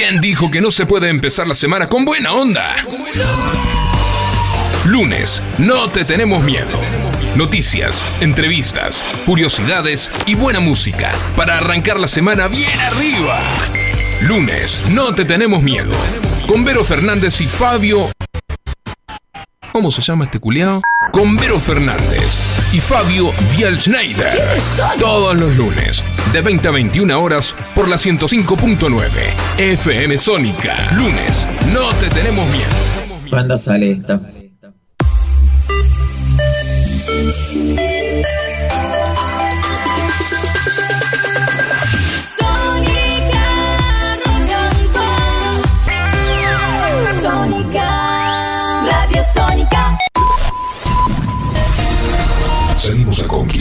¿Quién dijo que no se puede empezar la semana con buena onda? Lunes, no te tenemos miedo. Noticias, entrevistas, curiosidades y buena música para arrancar la semana bien arriba. Lunes, no te tenemos miedo. Con Vero Fernández y Fabio. ¿Cómo se llama este culiao? Con Vero Fernández y Fabio Dial Schneider. Todos los lunes, de 20 a 21 horas, por la 105.9 FM Sónica. Lunes, no te tenemos miedo. ¿Cuándo sale esta?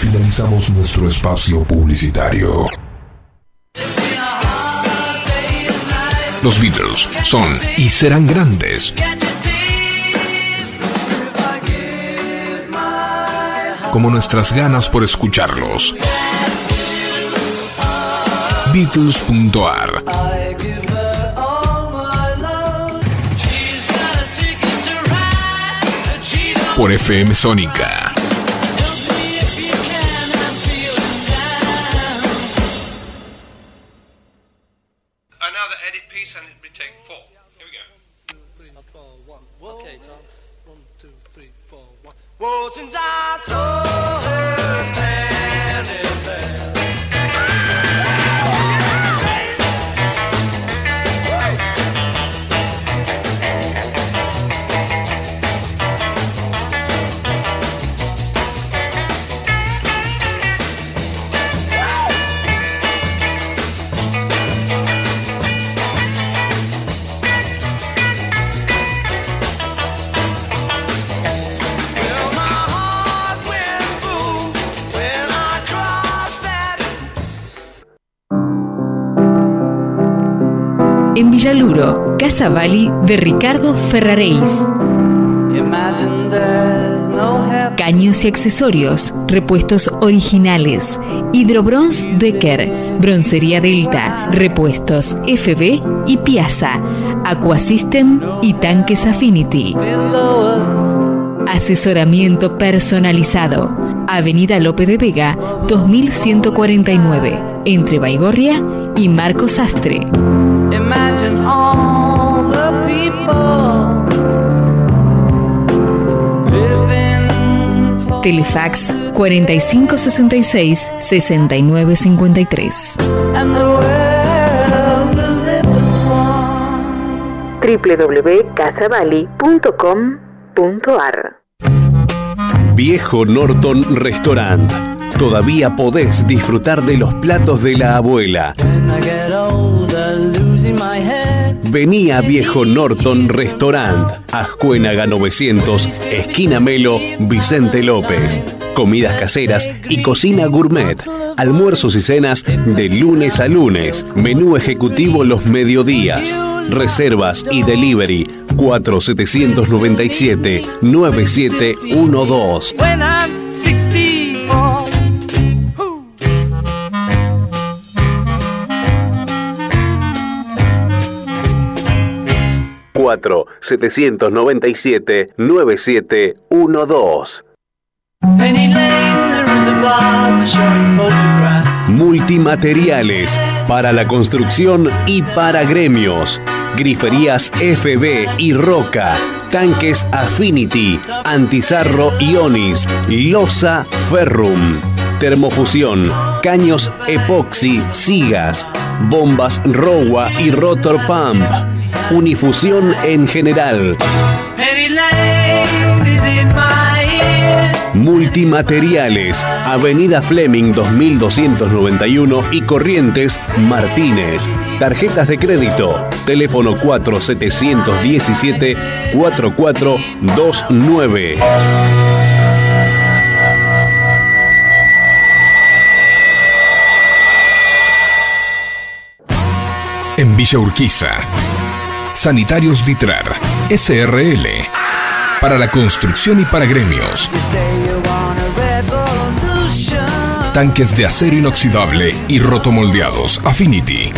Finalizamos nuestro espacio publicitario. Los Beatles son y serán grandes. Como nuestras ganas por escucharlos. Beatles.ar por FM Sónica. Villaluro, Casa Bali de Ricardo heaven. Caños y accesorios, repuestos originales. Hidrobronz Decker, Broncería Delta, repuestos FB y Piazza, Aquasystem y tanques Affinity. Asesoramiento personalizado. Avenida Lope de Vega, 2149, entre Baigorria y Marcos Sastre. All the people Telefax 4566-6953. and the world will live as one. www.casavali.com.ar Viejo Norton Restaurant. Todavía podés disfrutar de los platos de la abuela. When I get older, losing my head. Vení a Viejo Norton Restaurant, Ascuénaga 900, esquina Melo, Vicente López. Comidas caseras y cocina gourmet. Almuerzos y cenas de lunes a lunes. Menú ejecutivo los mediodías. Reservas y delivery 4797 9712. 4-797-9712. Multimateriales para la construcción y para gremios. Griferías FB y Roca. Tanques Affinity, Antizarro Ionis, Losa Ferrum. Termofusión, caños epoxi, sigas, bombas Rowa y Rotor Pump Unifusión en general. Multimateriales, Avenida Fleming 2291 y Corrientes Martínez. Tarjetas de crédito, teléfono 4717 4429. En Villa Urquiza. Sanitarios Ditrar, SRL. Para la construcción y para gremios. Tanques de acero inoxidable y rotomoldeados Affinity.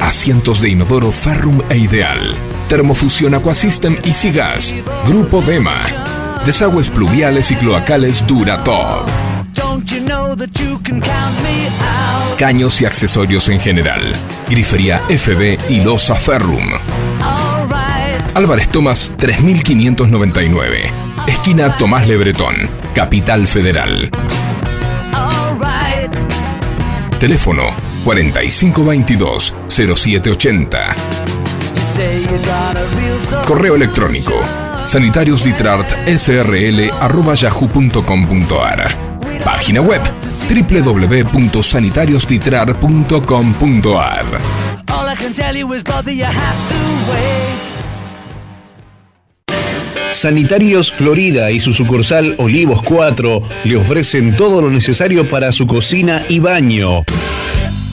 Asientos de inodoro Ferrum e Ideal. Termofusión Aquasystem y Sigas. Grupo Dema. Desagües pluviales y cloacales Duratop. Caños y accesorios en general. Grifería FB y Losa Ferrum. Álvarez Tomás 3599. Esquina Tomás Lebretón. Capital Federal. Teléfono 4522-0780. You say you got a real soul. Correo electrónico sanitariosditrat.yahoo.com.ar Página web www.sanitariosditrar.com.ar All I can tell you is, brother, you have to wait. Sanitarios Florida y su sucursal Olivos 4 le ofrecen todo lo necesario para su cocina y baño.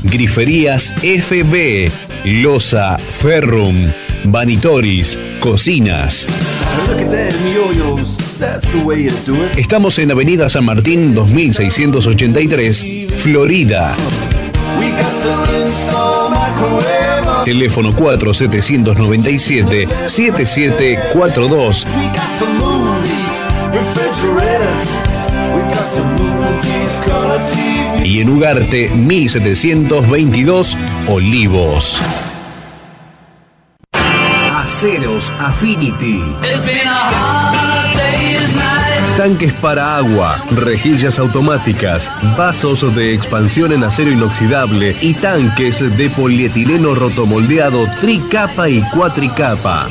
Griferías FB, Losa, Ferrum, Vanitoris, Cocinas. Estamos en Avenida San Martín 2683, Florida. Teléfono 4797-7742. We got some movies, refrigerators. We got some movies, color TV. Y en Ugarte 1722 Olivos. Aceros Affinity. Tanques para agua, rejillas automáticas, vasos de expansión en acero inoxidable y tanques de polietileno rotomoldeado tricapa y cuatricapa.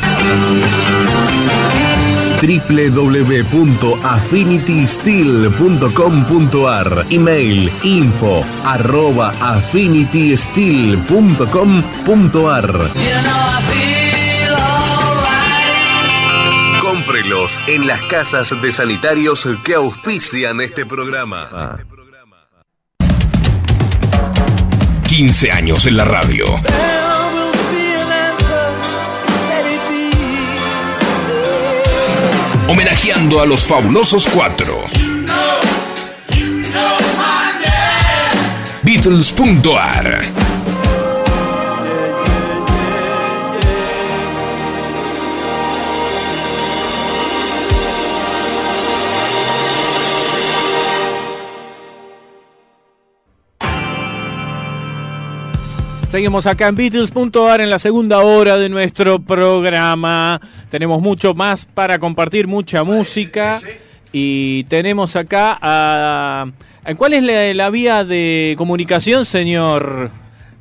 www.affinitysteel.com.ar Email info arroba affinitysteel.com.ar You know En las casas de sanitarios que auspician este programa. 15 años en la radio. Homenajeando a los fabulosos cuatro. Beatles.ar Seguimos acá en Beatles.ar en la segunda hora de nuestro programa. Tenemos mucho más para compartir, mucha música. Y tenemos acá a... ¿a ¿Cuál es la, la vía de comunicación, señor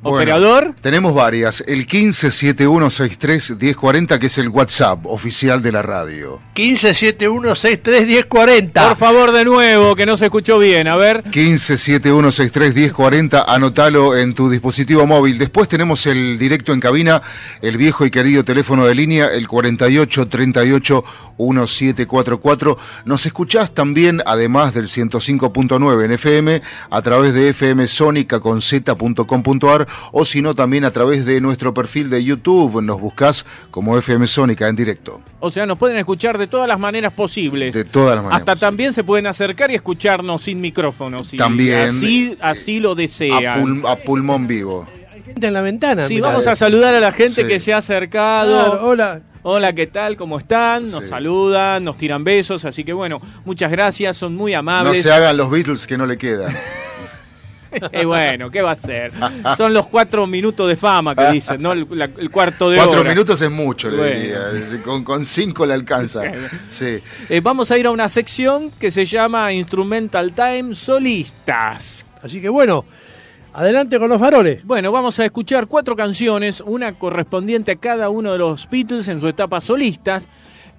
Bueno, operador? Tenemos varias. El 1571631040, que es el WhatsApp oficial de la radio. 1571631040. Por favor, de nuevo, que no se escuchó bien. A ver. 1571631040, anotalo en tu dispositivo móvil. Después tenemos el directo en cabina, el viejo y querido teléfono de línea, el 48381744. Nos escuchás también, además del 105.9 en FM, a través de fmsonica.com.ar o si no, también a través de nuestro perfil de YouTube. Nos buscás como FM Sónica en directo. O sea, nos pueden escuchar de todas las maneras posibles. De todas las maneras. Hasta también se pueden acercar y escucharnos sin micrófono. Si También. Así, así lo A, desean. pul- a pulmón vivo. Gente en la ventana. Sí, mirá. vamos a saludar a la gente Sí. que se ha acercado. Claro, hola. Hola, ¿qué tal? ¿Cómo están? Nos Sí. saludan, nos tiran besos, así que bueno, muchas gracias, son muy No amables. se hagan los Beatles que no le quedan. *laughs* *laughs* Bueno, ¿qué va a ser? Son los cuatro minutos de fama que dicen, ¿no? El, la- el cuarto de Cuatro hora. minutos es mucho, le Bueno. diría. Con, con cinco le alcanza. *laughs* Sí. Eh, vamos a ir a una sección que se llama Instrumental Time Solistas. Así que bueno, adelante con los faroles. Bueno, vamos a escuchar cuatro canciones, una correspondiente a cada uno de los Beatles en su etapa solistas,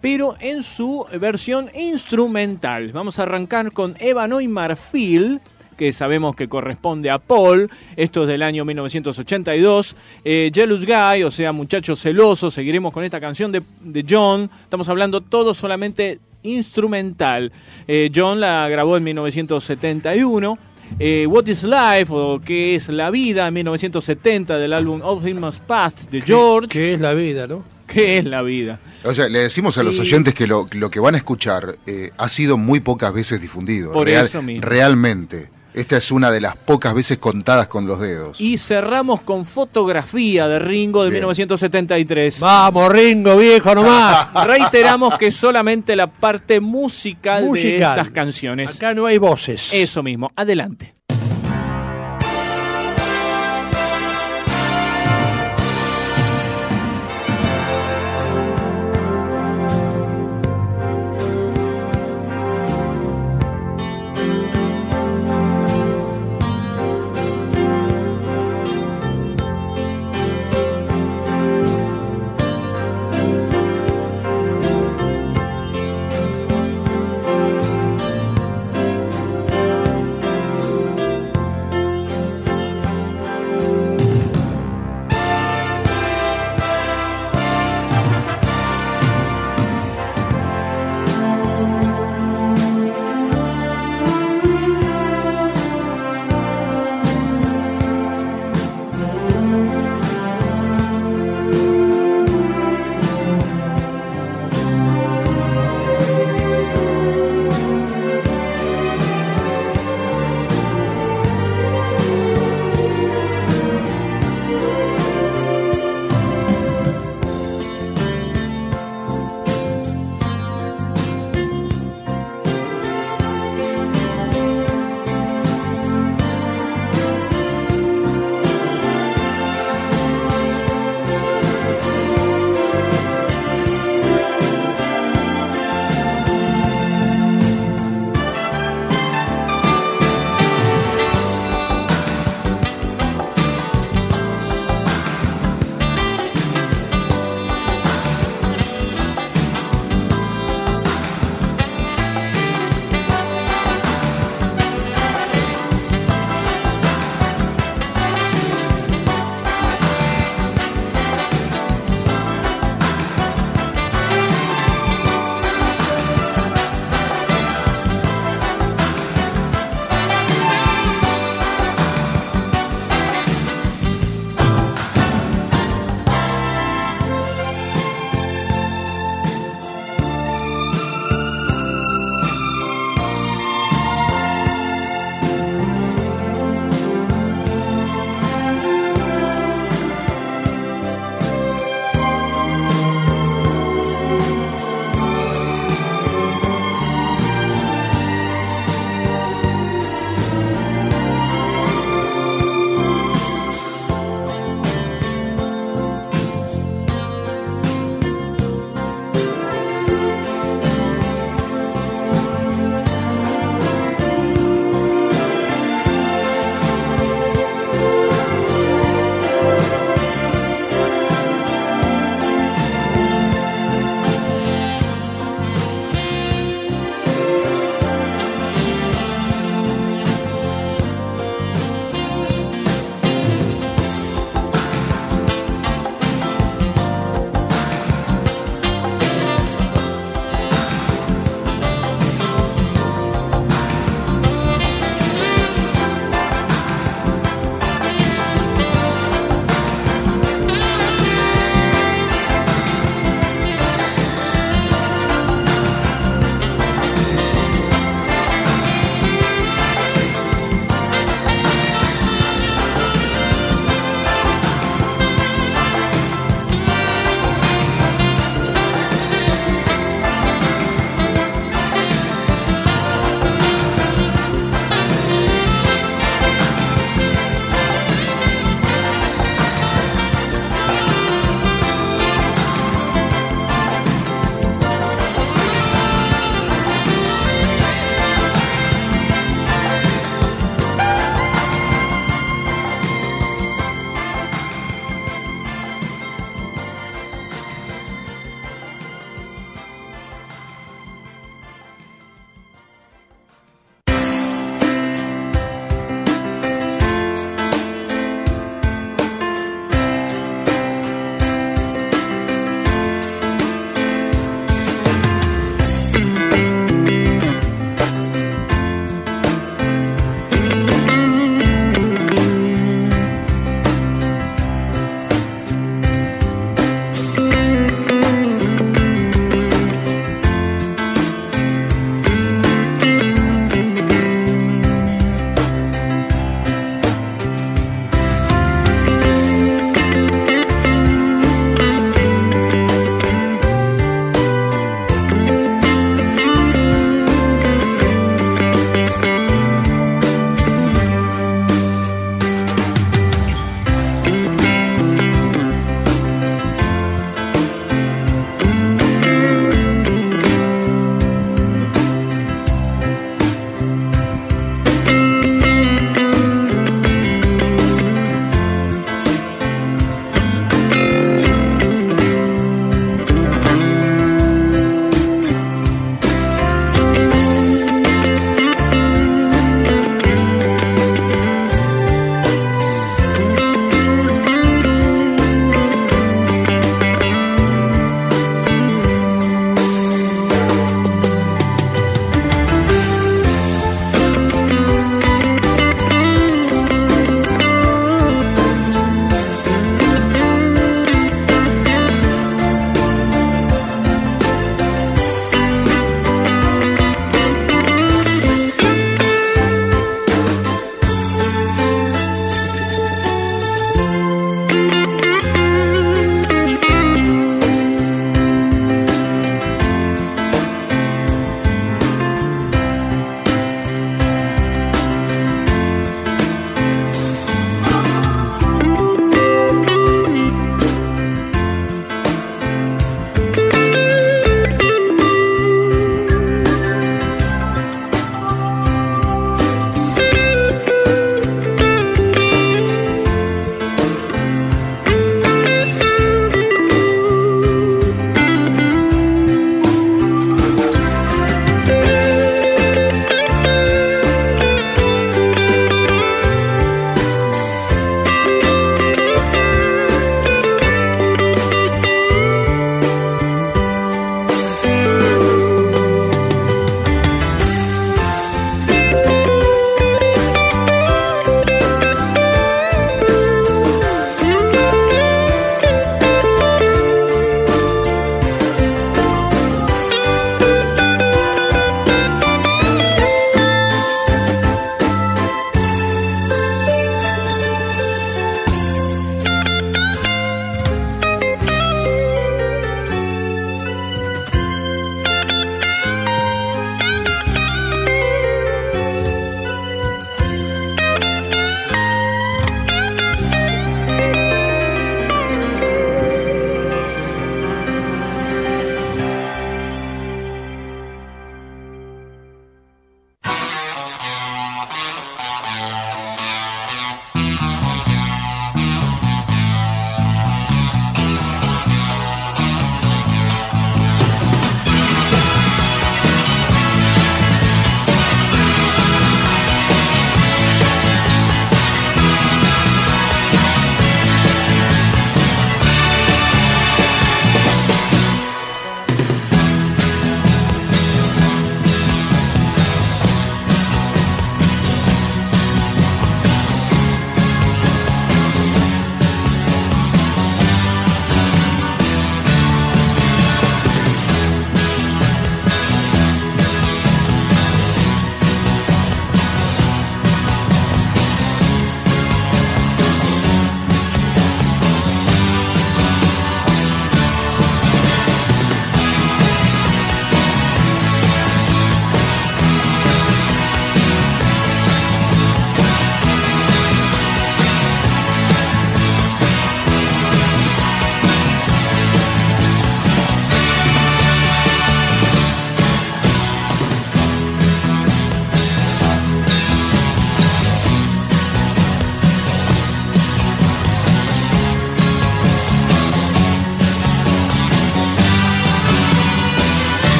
pero en su versión instrumental. Vamos a arrancar con Ébano y Marfil, que sabemos que corresponde a Paul, esto es del año 1982. Eh, Jealous Guy, o sea, Muchacho Celoso, seguiremos con esta canción de, de John. Estamos hablando todo solamente instrumental. Eh, John la grabó en 1971. Eh, What is Life o ¿Qué es la vida? en 1970 del álbum All Things Must Pass de George. Que es la vida, ¿no? ¿Qué es la vida? O sea, le decimos a los Y- oyentes que lo, lo que van a escuchar eh, ha sido muy pocas veces difundido. Por eso mismo. Realmente. Esta es una de las pocas veces contadas con los dedos. Y cerramos con fotografía de Ringo de Bien. 1973. Vamos, Ringo, viejo nomás. *laughs* Reiteramos que solamente la parte musical, de Musical. estas canciones. Acá no hay voces. Eso mismo, adelante.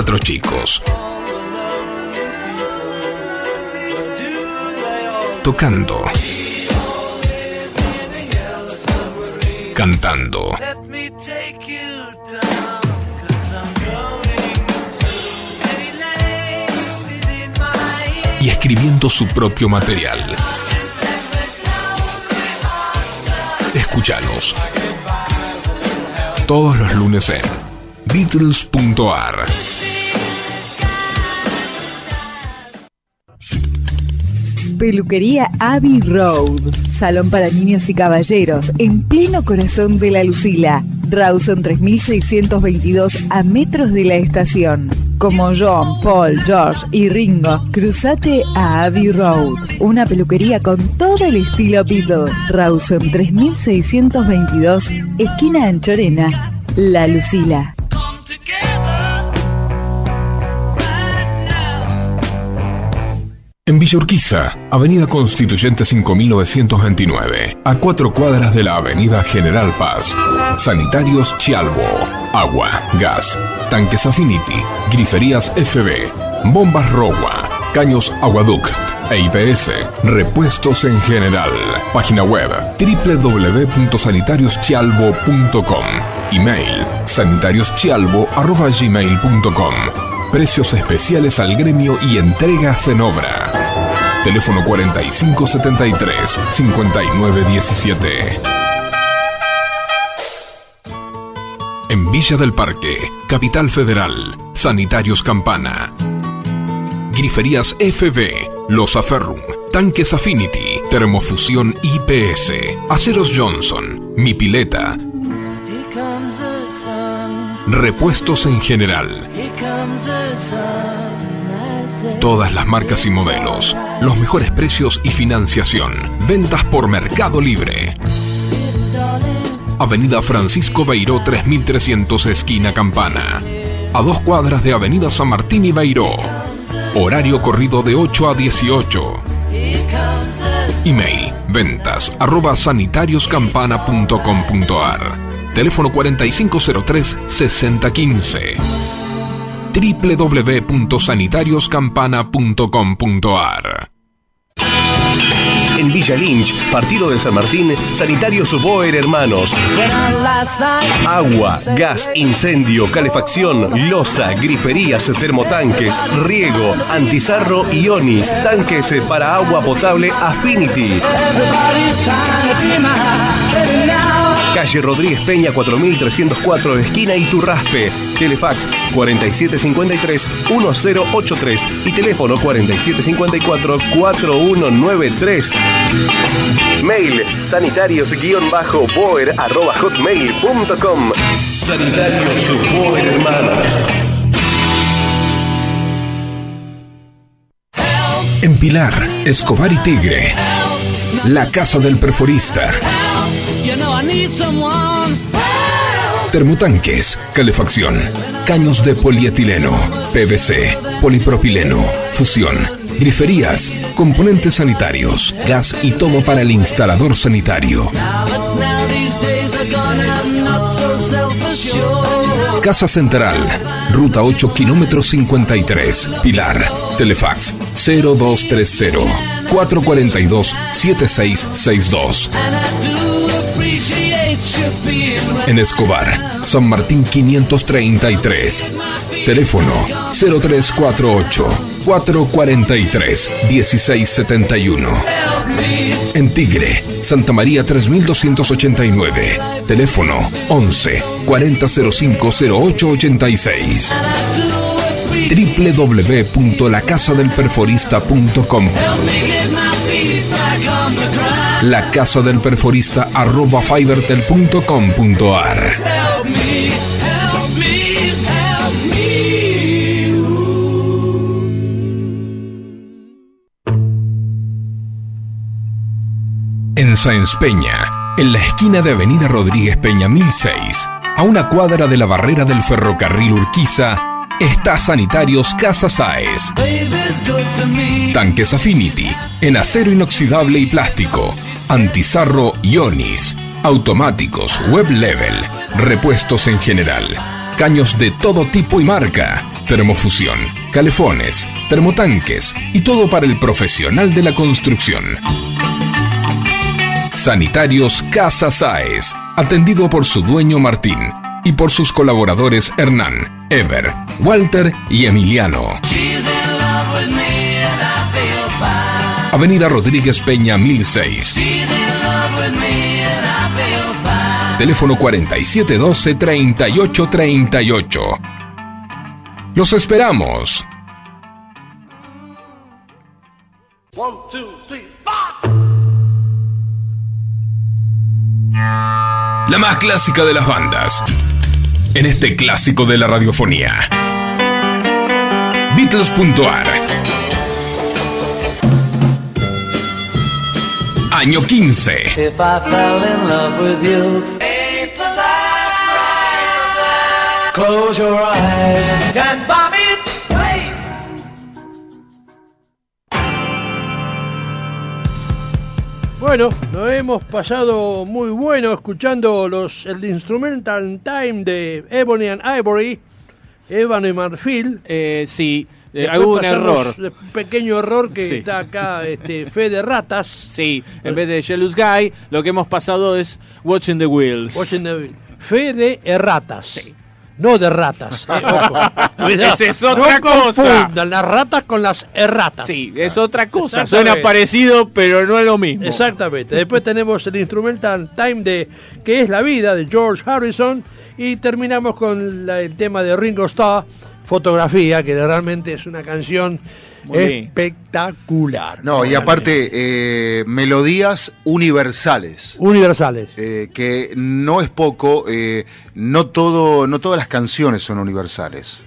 Cuatro chicos. Tocando. Cantando. Y escribiendo su propio material. Escúchalos. Todos los lunes en Beatles.ar. Peluquería Abbey Road. Salón para niños y caballeros en pleno corazón de la Lucila. Rawson 3622 a metros de la estación. Como John, Paul, George y Ringo, cruzate a Abbey Road. Una peluquería con todo el estilo Beatle. Rawson 3622, esquina Anchorena, La Lucila. En Villa Urquiza, Avenida Constituyente 5929, a cuatro cuadras de la Avenida General Paz. Sanitarios Chialvo, agua, gas, tanques Affinity, griferías FB, bombas Rogua, caños Aguaduct e repuestos en general. Página web www.sanitarioschialvo.com. Email sanitarioschialvo.gmail.com Precios especiales al gremio y entregas en obra. Teléfono 4573-5917. En Villa del Parque, Capital Federal, Sanitarios Campana. Griferías FB, Los Aferrum, Tanques Affinity, Termofusión IPS, Aceros Johnson, Mi Pileta. Repuestos en general. Todas las marcas y modelos, los mejores precios y financiación. Ventas por Mercado Libre. Avenida Francisco Beiró 3300 esquina Campana. A dos cuadras de Avenida San Martín y Beiró. Horario corrido de 8 a 18. Email ventas arroba sanitarioscampana.com.ar Teléfono 4503 6015 www.sanitarioscampana.com.ar En Villa Lynch, partido de San Martín, Sanitarios Boer Hermanos. Agua, gas, incendio, calefacción, losa, griferías, termotanques, riego, antizarro y onis, tanques para agua potable Affinity. Calle Rodríguez Peña 4304, esquina Iturraspe. Telefax 4753-1083 y teléfono 4754-4193. Mail sanitarios-boer arroba hotmail.com. Sanitarios Boer Hermanos. En Pilar, Escobar y Tigre. La Casa del Perforista. Termotanques, calefacción, caños de polietileno, PVC, polipropileno, fusión, griferías, componentes sanitarios, gas y todo para el instalador sanitario. Casa Central, Ruta 8, kilómetro 53, Pilar, Telefax 0230 442 7662. En Escobar, San Martín 533. Teléfono 0348 443 1671. En Tigre, Santa María 3289. Teléfono 11 4005 0886. www.lacasadelperforista.com La Casa del Perforista arroba me. En Sáenz Peña, en la esquina de Avenida Rodríguez Peña 1006, a una cuadra de la barrera del ferrocarril Urquiza, está Sanitarios Casa me. Tanques Affinity, en acero inoxidable y plástico, antizarro Ionis, automáticos, web level, repuestos en general, caños de todo tipo y marca, termofusión, calefones, termotanques y todo para el profesional de la construcción. Sanitarios Casa Saez, atendido por su dueño Martín y por sus colaboradores Hernán, Ever, Walter y Emiliano. Avenida Rodríguez Peña 1006. Teléfono 4712-3838. Los esperamos. One, two, three. La más clásica de las bandas. En este clásico de la radiofonía. Beatles.ar. me. Wait. Bueno, nos hemos pasado muy bueno escuchando los el instrumental time de Ebony and Ivory, Ébano y Marfil. Eh, sí, eh, pasamos error. Pequeño error que Sí. está acá, este, fe de ratas. Sí, en vez de Jealous Guy, lo que hemos pasado es Watching the Wheels. Watching the- Fe de erratas. No de ratas. eh, *laughs* ojo. Esa es otra no cosa. confundan las ratas con las erratas. Sí, es otra cosa. Suena parecido, pero no es lo mismo. Exactamente. Después tenemos el instrumental Time de que es la vida de George Harrison y terminamos con la- el tema de Ringo Starr, Fotografía, que realmente es una canción Muy bien. espectacular. No, y aparte, eh, melodías universales. Universales. eh, que no es poco, eh, no todo, no todas las canciones son universales.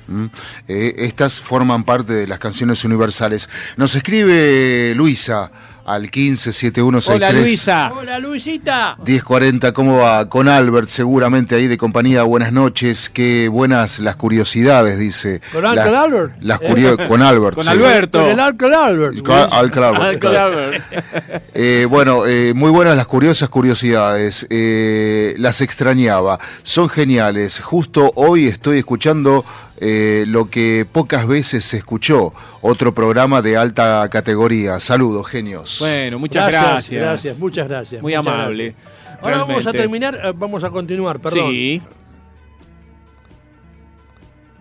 Eh, estas forman parte de las canciones universales. Nos escribe Luisa al 157163. Hola Luisa. Hola Luisita. 1040, ¿cómo va? Con Albert, seguramente ahí de compañía. Buenas noches, qué buenas las curiosidades, dice. ¿Con Las- Uncle Albert? Las curio- con Albert. *laughs* Con sí. Alberto. Con el Albert. Con Albert. *laughs* Eh, bueno, eh, muy buenas las curiosas curiosidades. Eh, las extrañaba. Son geniales. Justo hoy estoy escuchando eh, lo que pocas veces se escuchó. Otro programa de alta categoría. Saludos, genios. Bueno, muchas gracias. Gracias, muchas gracias. Muy muchas amable. gracias. Ahora vamos a terminar, eh, vamos a continuar, perdón. Sí.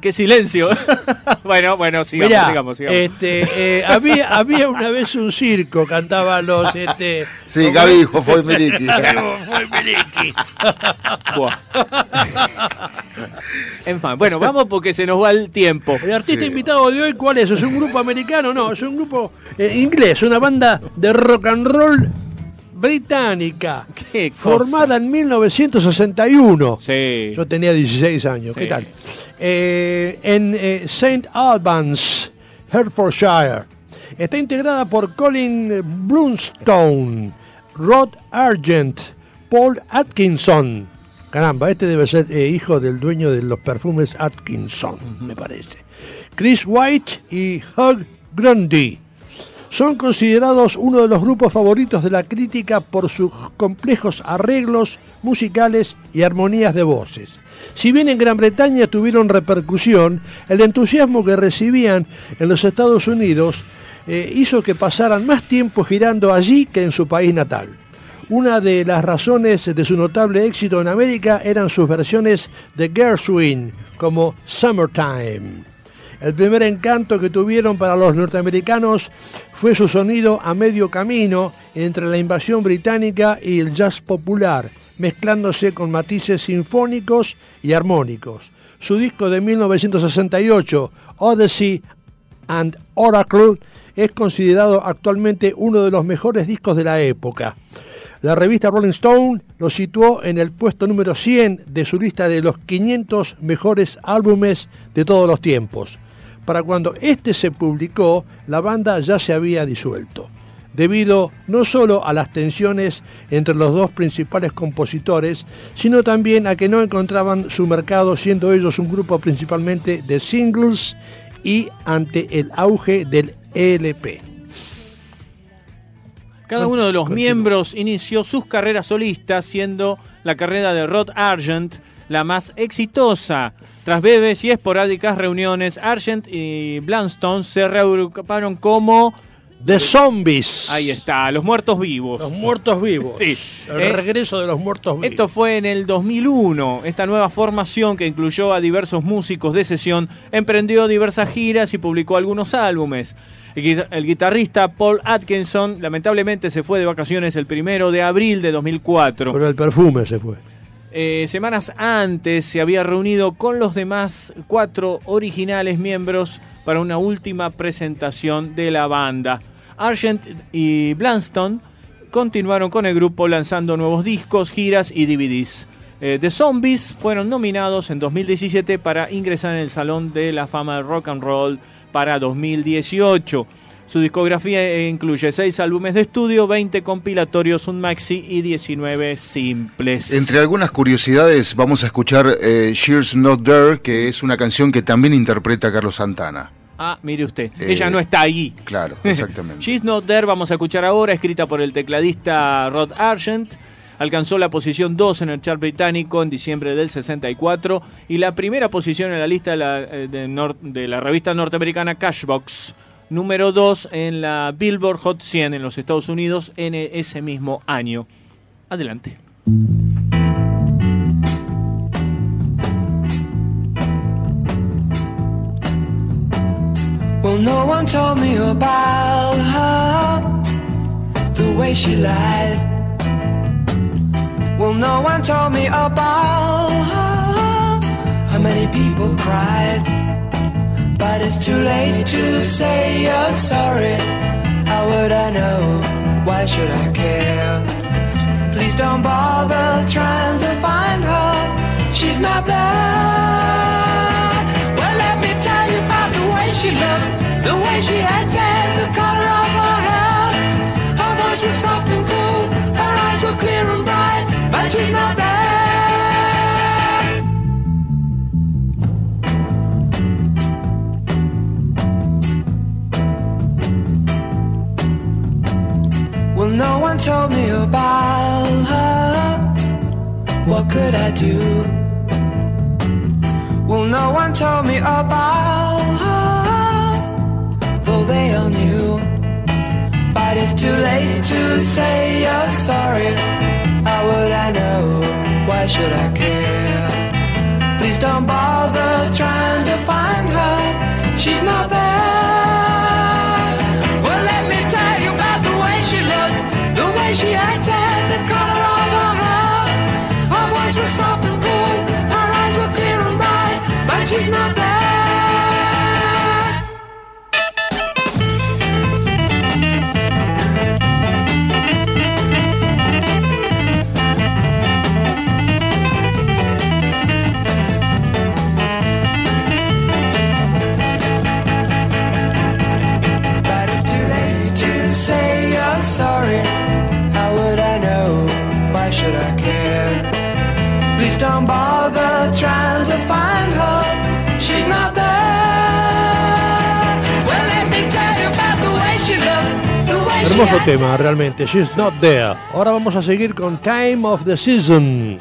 Qué silencio. *laughs* bueno, bueno, sigamos, Mirá, sigamos, sigamos. Este, eh, había, había una vez un circo, cantaban los... Este, Sí, ¿cómo Gaby dijo, fue Miliki. *laughs* Fue Miliki. Buah. Es más, bueno, vamos porque se nos va el tiempo. El artista invitado de hoy, ¿cuál es? ¿Es un grupo americano? No, es un grupo eh, inglés, una banda de rock and roll británica, *laughs* Qué formada en 1961. Sí. Yo tenía 16 años, ¿qué Sí. tal? Eh, en eh, St. Albans, Hertfordshire. Está integrada por Colin Blunstone, Rod Argent, Paul Atkinson. Caramba, este debe ser eh, hijo del dueño de los perfumes Atkinson, me parece. Chris White y Hugh Grundy. Son considerados uno de los grupos favoritos de la crítica por sus complejos arreglos musicales y armonías de voces. Si bien en Gran Bretaña tuvieron repercusión, el entusiasmo que recibían en los Estados Unidos eh, hizo que pasaran más tiempo girando allí que en su país natal. Una de las razones de su notable éxito en América eran sus versiones de Gershwin, como Summertime. El primer encanto que tuvieron para los norteamericanos fue su sonido a medio camino entre la invasión británica y el jazz popular, mezclándose con matices sinfónicos y armónicos. Su disco de 1968, Odyssey and Oracle, es considerado actualmente uno de los mejores discos de la época. La revista Rolling Stone lo situó en el puesto número 100 de su lista de los 500 mejores álbumes de todos los tiempos. Para cuando este se publicó, la banda ya se había disuelto, debido no solo a las tensiones entre los dos principales compositores, sino también a que no encontraban su mercado siendo ellos un grupo principalmente de singles y ante el auge del E LP. Cada uno de los miembros inició sus carreras solistas, siendo la carrera de Rod Argent la más exitosa. Tras breves y esporádicas reuniones, Argent y Blanstone se reagruparon como The Zombies. Ahí está, los muertos vivos. Los muertos vivos. Sí. El Eh, regreso de los muertos vivos. Esto fue en el 2001. Esta nueva formación, que incluyó a diversos músicos de sesión, emprendió diversas giras y publicó algunos álbumes. El, guita- el guitarrista Paul Atkinson lamentablemente se fue de vacaciones el primero de abril de 2004. Por el perfume se fue. Eh, semanas antes se había reunido con los demás cuatro originales miembros para una última presentación de la banda. Argent y Blanstone continuaron con el grupo lanzando nuevos discos, giras y DVDs. Eh, The Zombies fueron nominados en 2017 para ingresar en el Salón de la Fama del Rock and Roll para 2018. Su discografía incluye 6 álbumes de estudio, 20 compilatorios, un maxi y 19 simples. Entre algunas curiosidades vamos a escuchar eh, She's Not There, que es una canción que también interpreta Carlos Santana. Ah, mire usted, Eh, ella no está ahí. Claro, *laughs* exactamente. She's Not There, vamos a escuchar ahora, escrita por el tecladista Rod Argent. Alcanzó la posición 2 en el chart británico en diciembre del 64 y la primera posición en la lista de la, eh, de de la revista norteamericana Cashbox. Número 2 en la Billboard Hot 100 en los Estados Unidos en e- ese mismo año. Adelante. Well, no one told me about her, the way she lied. Well, no one told me about her, how many people cried. But it's too late to say you're sorry. How would I know? Why should I care? Please don't bother trying to find her. She's not there. She looked, the way she acted, the color of her hair. Her voice was soft and cool, her eyes were clear and bright, but she's not there. Well, no one told me about her. What could I do? Well, no one told me about But it's too late to say you're sorry. How would I know? Why should I care? Please don't bother trying to find her. She's not there. Well, let me tell you about the way she looked, the way she acted, Hermoso tema, realmente. She's not there. Ahora vamos a seguir con Time of the Season.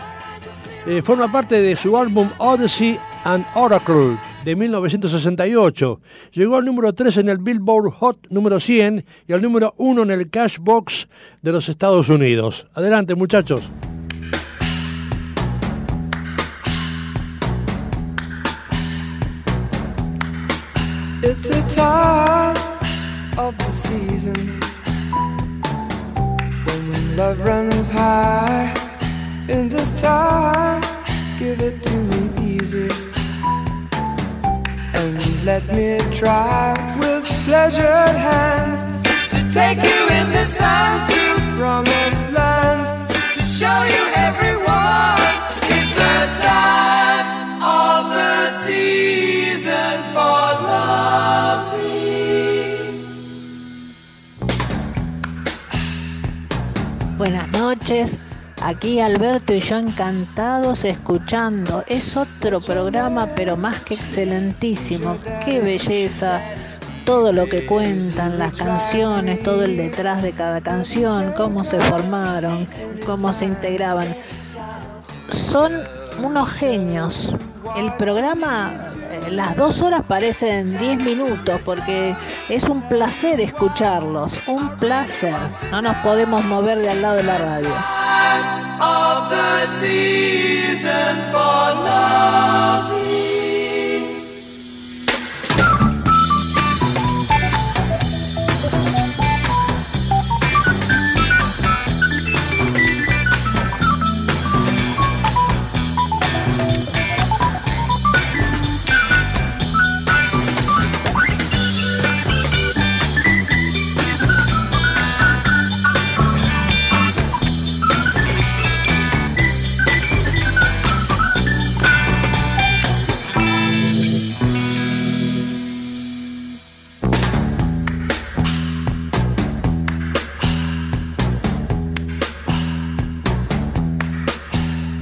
Eh, forma parte de su álbum Odyssey and Oracle de 1968. Llegó al número 3 en el Billboard Hot número 100 y al número 1 en el Cashbox de los Estados Unidos. Adelante, muchachos. It's the time of the season when love runs high. In this time, give it to me easy and let me try with pleasured hands to take you in the sun to promised lands to show you everyone. Buenas noches, aquí Alberto y yo encantados escuchando. Es otro programa pero más que excelentísimo. Qué belleza, todo lo que cuentan, las canciones, todo el detrás de cada canción, cómo se formaron, cómo se integraban. Son unos genios. El programa, las dos horas parecen 10 minutos porque es un placer escucharlos, un placer. No nos podemos mover de al lado de la radio.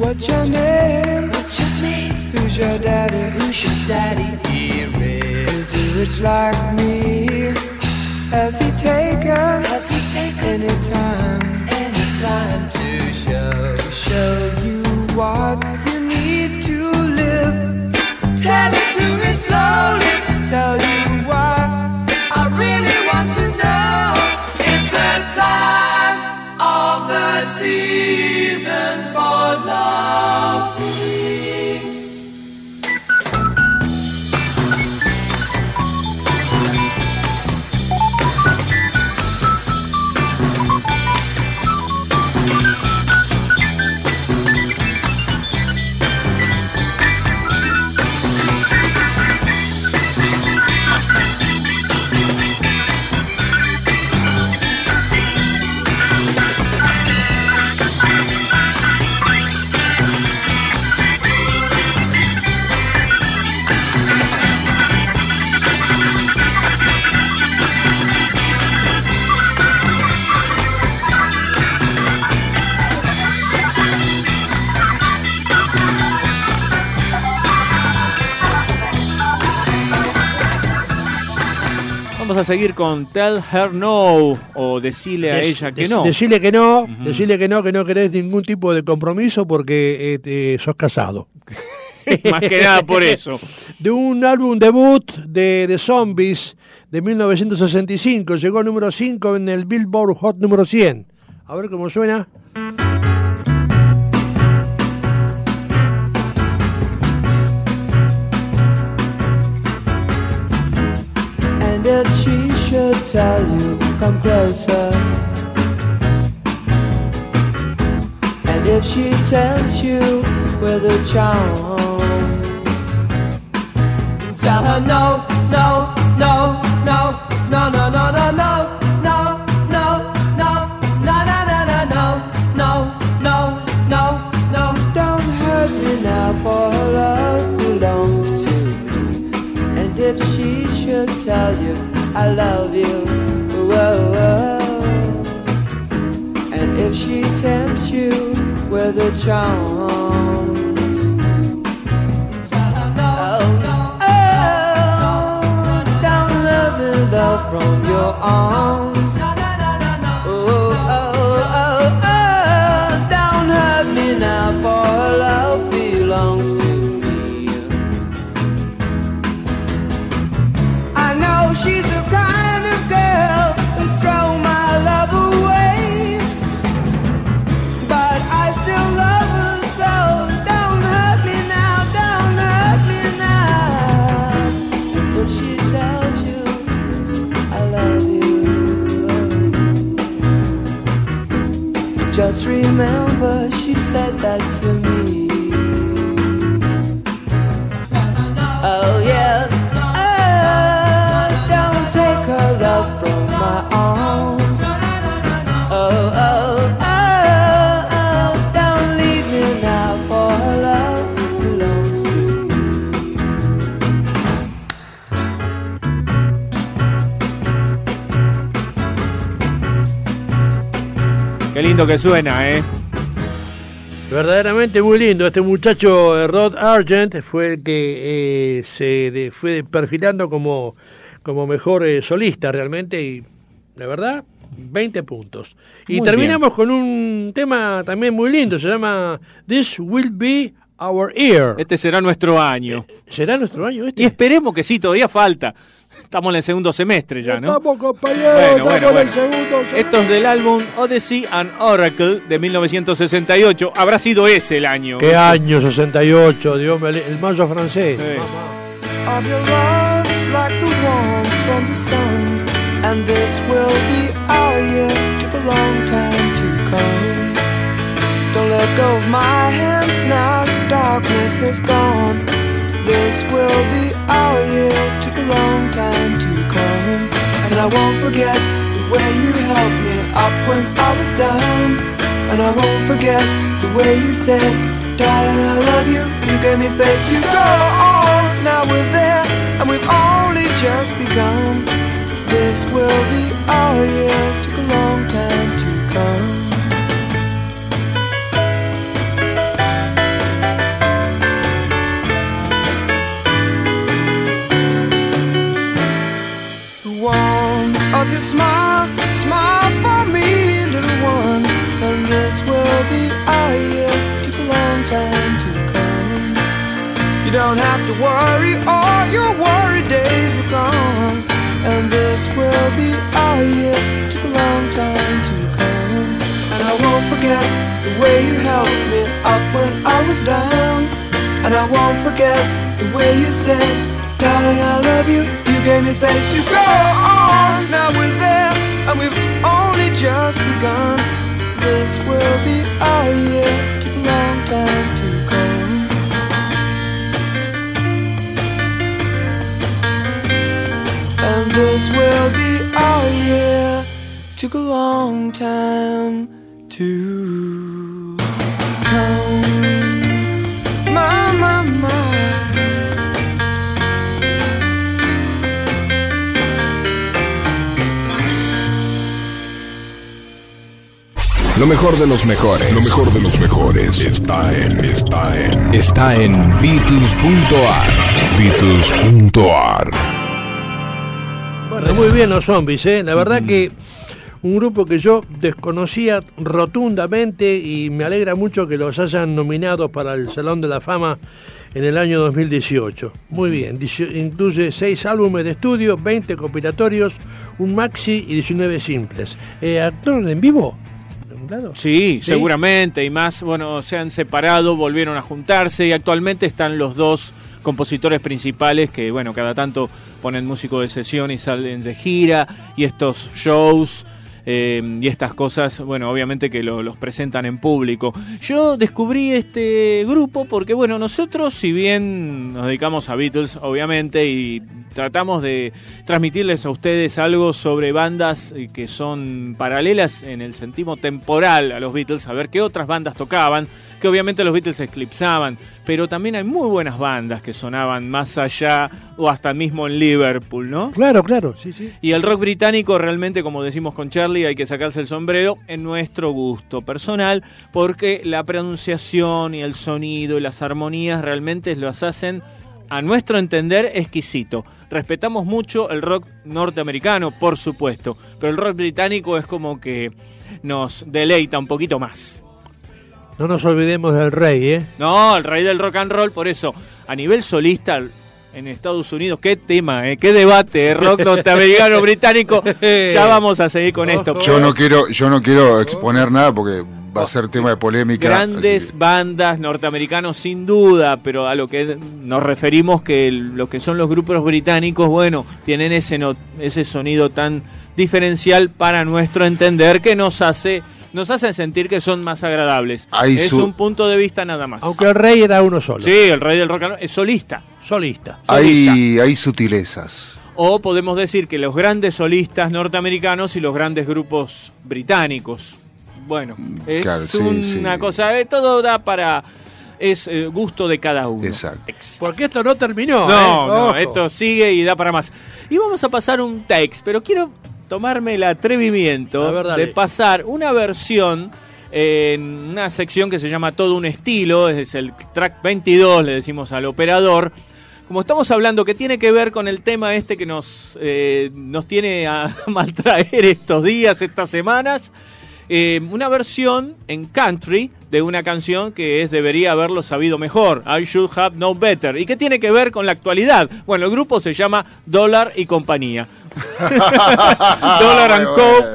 What's your name? What's your name? Who's your daddy? Who's your daddy? Here is he rich like me? Has he taken? Has he taken any time? Any time to show To show you what you need to live? Tell it to me slowly. Tell Vamos a seguir con Tell Her No o Decile a ella que no. Decirle que no, decirle que no, que no querés ningún tipo de compromiso porque eh, sos casado. *laughs* Más que nada por eso. *laughs* De un álbum debut de, de Zombies de 1965, llegó al número 5 en el Billboard Hot número 100. A ver cómo suena. If she should tell you, come closer. And if she tempts you with a charm, tell her no, no, no, no, no, no, no, no. No, tell you I love you, whoa, whoa. And if she tempts you with a charms, oh, oh, from your arms. Remember she said that to me. Qué lindo que suena, ¿eh? Verdaderamente muy lindo. Este muchacho eh, Rod Argent fue el que eh, se de- fue perfilando como, como mejor eh, solista realmente y la verdad, 20 puntos. Y terminamos con un tema también muy lindo, se llama This Will Be Our Ear. Este será nuestro año. ¿Será nuestro año este? Y esperemos que sí, todavía falta. Estamos en el segundo semestre ya, ¿no? Estamos, compañeros, Bueno, estamos bueno, en el bueno. segundo semestre. Esto es del álbum Odyssey and Oracle de 1968. Habrá sido ese el año. ¿Qué año 68? Dios me el mayo francés. of your love's like the warmth from the sun. And this will be our year, took a long time to come. Don't let go of my hand now, the darkness has gone. This will be our year, took a long time to come. And I won't forget the way you helped me up when I was down. And I won't forget the way you said, Darling, I love you. You gave me faith to go on. Now we're there, and we've only just begun. This will be our year. Took a long time to come. Worry, all your worry days are gone. And this will be our year. Took a long time to come. And I won't forget the way you helped me up when I was down. And I won't forget the way you said, Darling, I love you. You gave me faith to go on. Now we're there, and we've only just begun. This will be our year. Took a long time this will be our year. Took a long time to come. My, my, my. Lo mejor de los mejores. Lo mejor de los mejores está en. Está en. Está en Beatles.ar. Beatles.ar. Muy bien los zombies, ¿eh? La verdad que un grupo que yo desconocía rotundamente y me alegra mucho que los hayan nominados para el Salón de la Fama en el año 2018. Muy bien, incluye 6 álbumes de estudio, 20 compilatorios, un maxi y 19 simples. Eh, ¿Actuaron en vivo? Claro. Sí, ¿Sí? seguramente, y más, bueno, se han separado, volvieron a juntarse y actualmente están los dos compositores principales que, bueno, cada tanto ponen músico de sesión y salen de gira y estos shows eh, y estas cosas, bueno, obviamente que lo- los presentan en público. Yo descubrí este grupo porque, bueno, nosotros, si bien nos dedicamos a Beatles, obviamente, y tratamos de transmitirles a ustedes algo sobre bandas eh, que son paralelas en el sentido temporal a los Beatles, a ver qué otras bandas tocaban, que obviamente los Beatles eclipsaban, pero también hay muy buenas bandas que sonaban más allá o hasta mismo en Liverpool, ¿no? Claro, claro, sí, sí. Y el rock británico realmente, como decimos con Charlie, hay que sacarse el sombrero en nuestro gusto personal, porque la pronunciación y el sonido y las armonías realmente los hacen, a nuestro entender, exquisito. Respetamos mucho el rock norteamericano, por supuesto, pero el rock británico es como que nos deleita un poquito más. No nos olvidemos del rey, ¿eh? No, el rey del rock and roll, por eso, a nivel solista en Estados Unidos, qué tema, ¿eh? qué debate, ¿eh? rock norteamericano *laughs* británico. Ya vamos a seguir con esto. Yo no quiero, yo no quiero exponer nada porque va a ser tema de polémica. Grandes bandas norteamericanos sin duda, pero a lo que nos referimos que el- lo que son los grupos británicos, bueno, tienen ese no- ese sonido tan diferencial para nuestro entender que nos hace nos hacen sentir que son más agradables. Hay es su- un punto de vista nada más. Aunque el rey era uno solo. Sí, el rey del rock and roll es solista. Solista. Hay, hay sutilezas. O podemos decir que los grandes solistas norteamericanos y los grandes grupos británicos. Bueno, es claro, sí, una sí. cosa, eh, todo da para... Es eh, gusto de cada uno. Exacto. Porque esto no terminó. No, ¿eh? no, esto sigue y da para más. Y vamos a pasar un text, pero quiero tomarme el atrevimiento ver, de pasar una versión en una sección que se llama Todo un estilo, es el track 22, le decimos al operador. Como estamos hablando que tiene que ver con el tema este que nos, eh, nos tiene a *laughs* maltraer estos días, estas semanas, eh, una versión en country de una canción que es Debería haberlo sabido mejor, I Should Have Known Better. ¿Y qué tiene que ver con la actualidad? Bueno, el grupo se llama Dollar y Compañía. *laughs* Dollar and Co.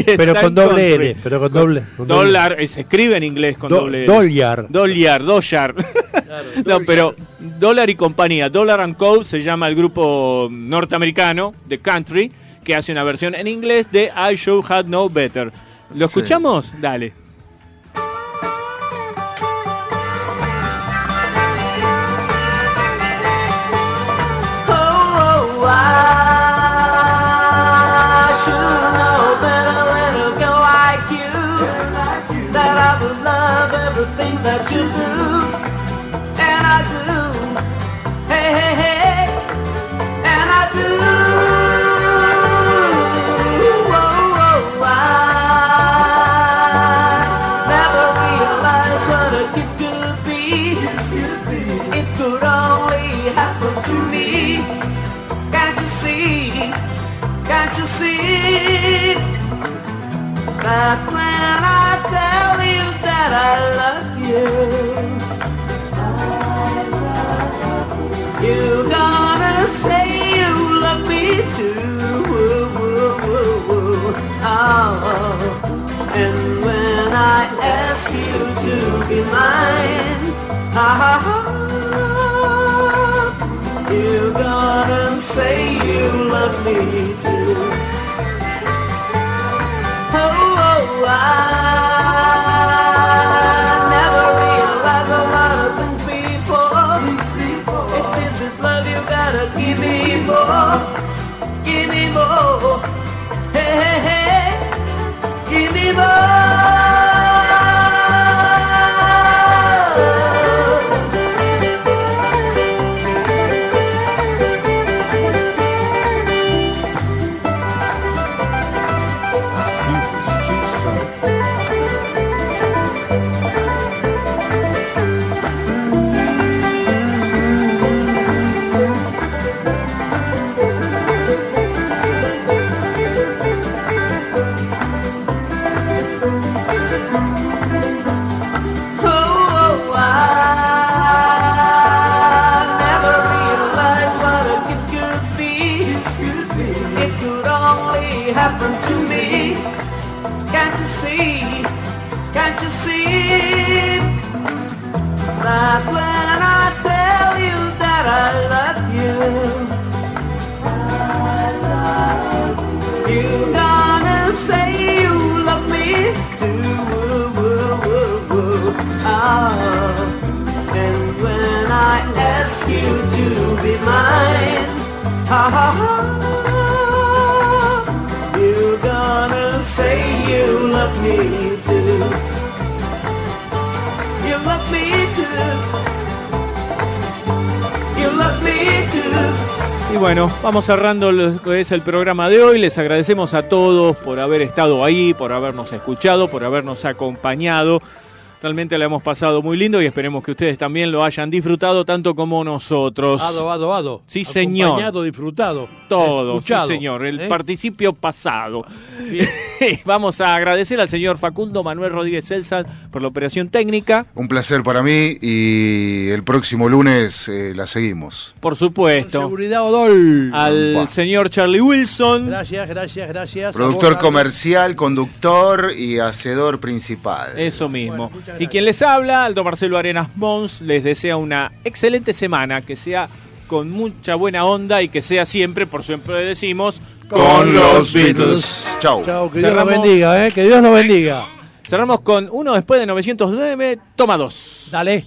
*laughs* Pero con doble country. N, pero con doble. con doble. Dólar, eh, se escribe en inglés con Do- doble N. Dollar. Dollar, Dollar. *laughs* no, pero Dólar y compañía. Dollar and Co. se llama el grupo norteamericano de country que hace una versión en inglés de I Should Have Known Better. ¿Lo Sí. escuchamos? Dale. Oh, I should know better than a girl like you. That I would love everything that you do. And I do. That when I tell you that I love you, you're gonna say you love me too. Woo, woo, woo. Oh, and when I ask you to be mine, ah, you're gonna say you love me Give me more. Hey, hey, hey. Give me more. Y bueno, vamos cerrando lo que es el programa de hoy. Les agradecemos a todos por haber estado ahí, por habernos escuchado, por habernos acompañado. Realmente la hemos pasado muy lindo y esperemos que ustedes también lo hayan disfrutado tanto como nosotros. Ado, ado, ado. Sí, señor. Acompañado, disfrutado. Todo, escuchado, sí señor, el ¿eh? participio pasado. *laughs* Vamos a agradecer al señor Facundo Manuel Rodríguez Celsa por la operación técnica. Un placer para mí y el próximo lunes eh, la seguimos. Por supuesto. Seguridad Odol. Al señor Charlie Wilson. Gracias, gracias, gracias. Productor vos, comercial, conductor y hacedor principal. Eso mismo. Y quien les habla, Aldo Marcelo Arenas Mons, les desea una excelente semana, que sea con mucha buena onda y que sea siempre, por siempre decimos, Con los Beatles. Chau. Chao, que Dios Cerramos- nos bendiga, ¿eh? Que Dios nos bendiga. Cerramos con uno después de 909, toma dos. Dale.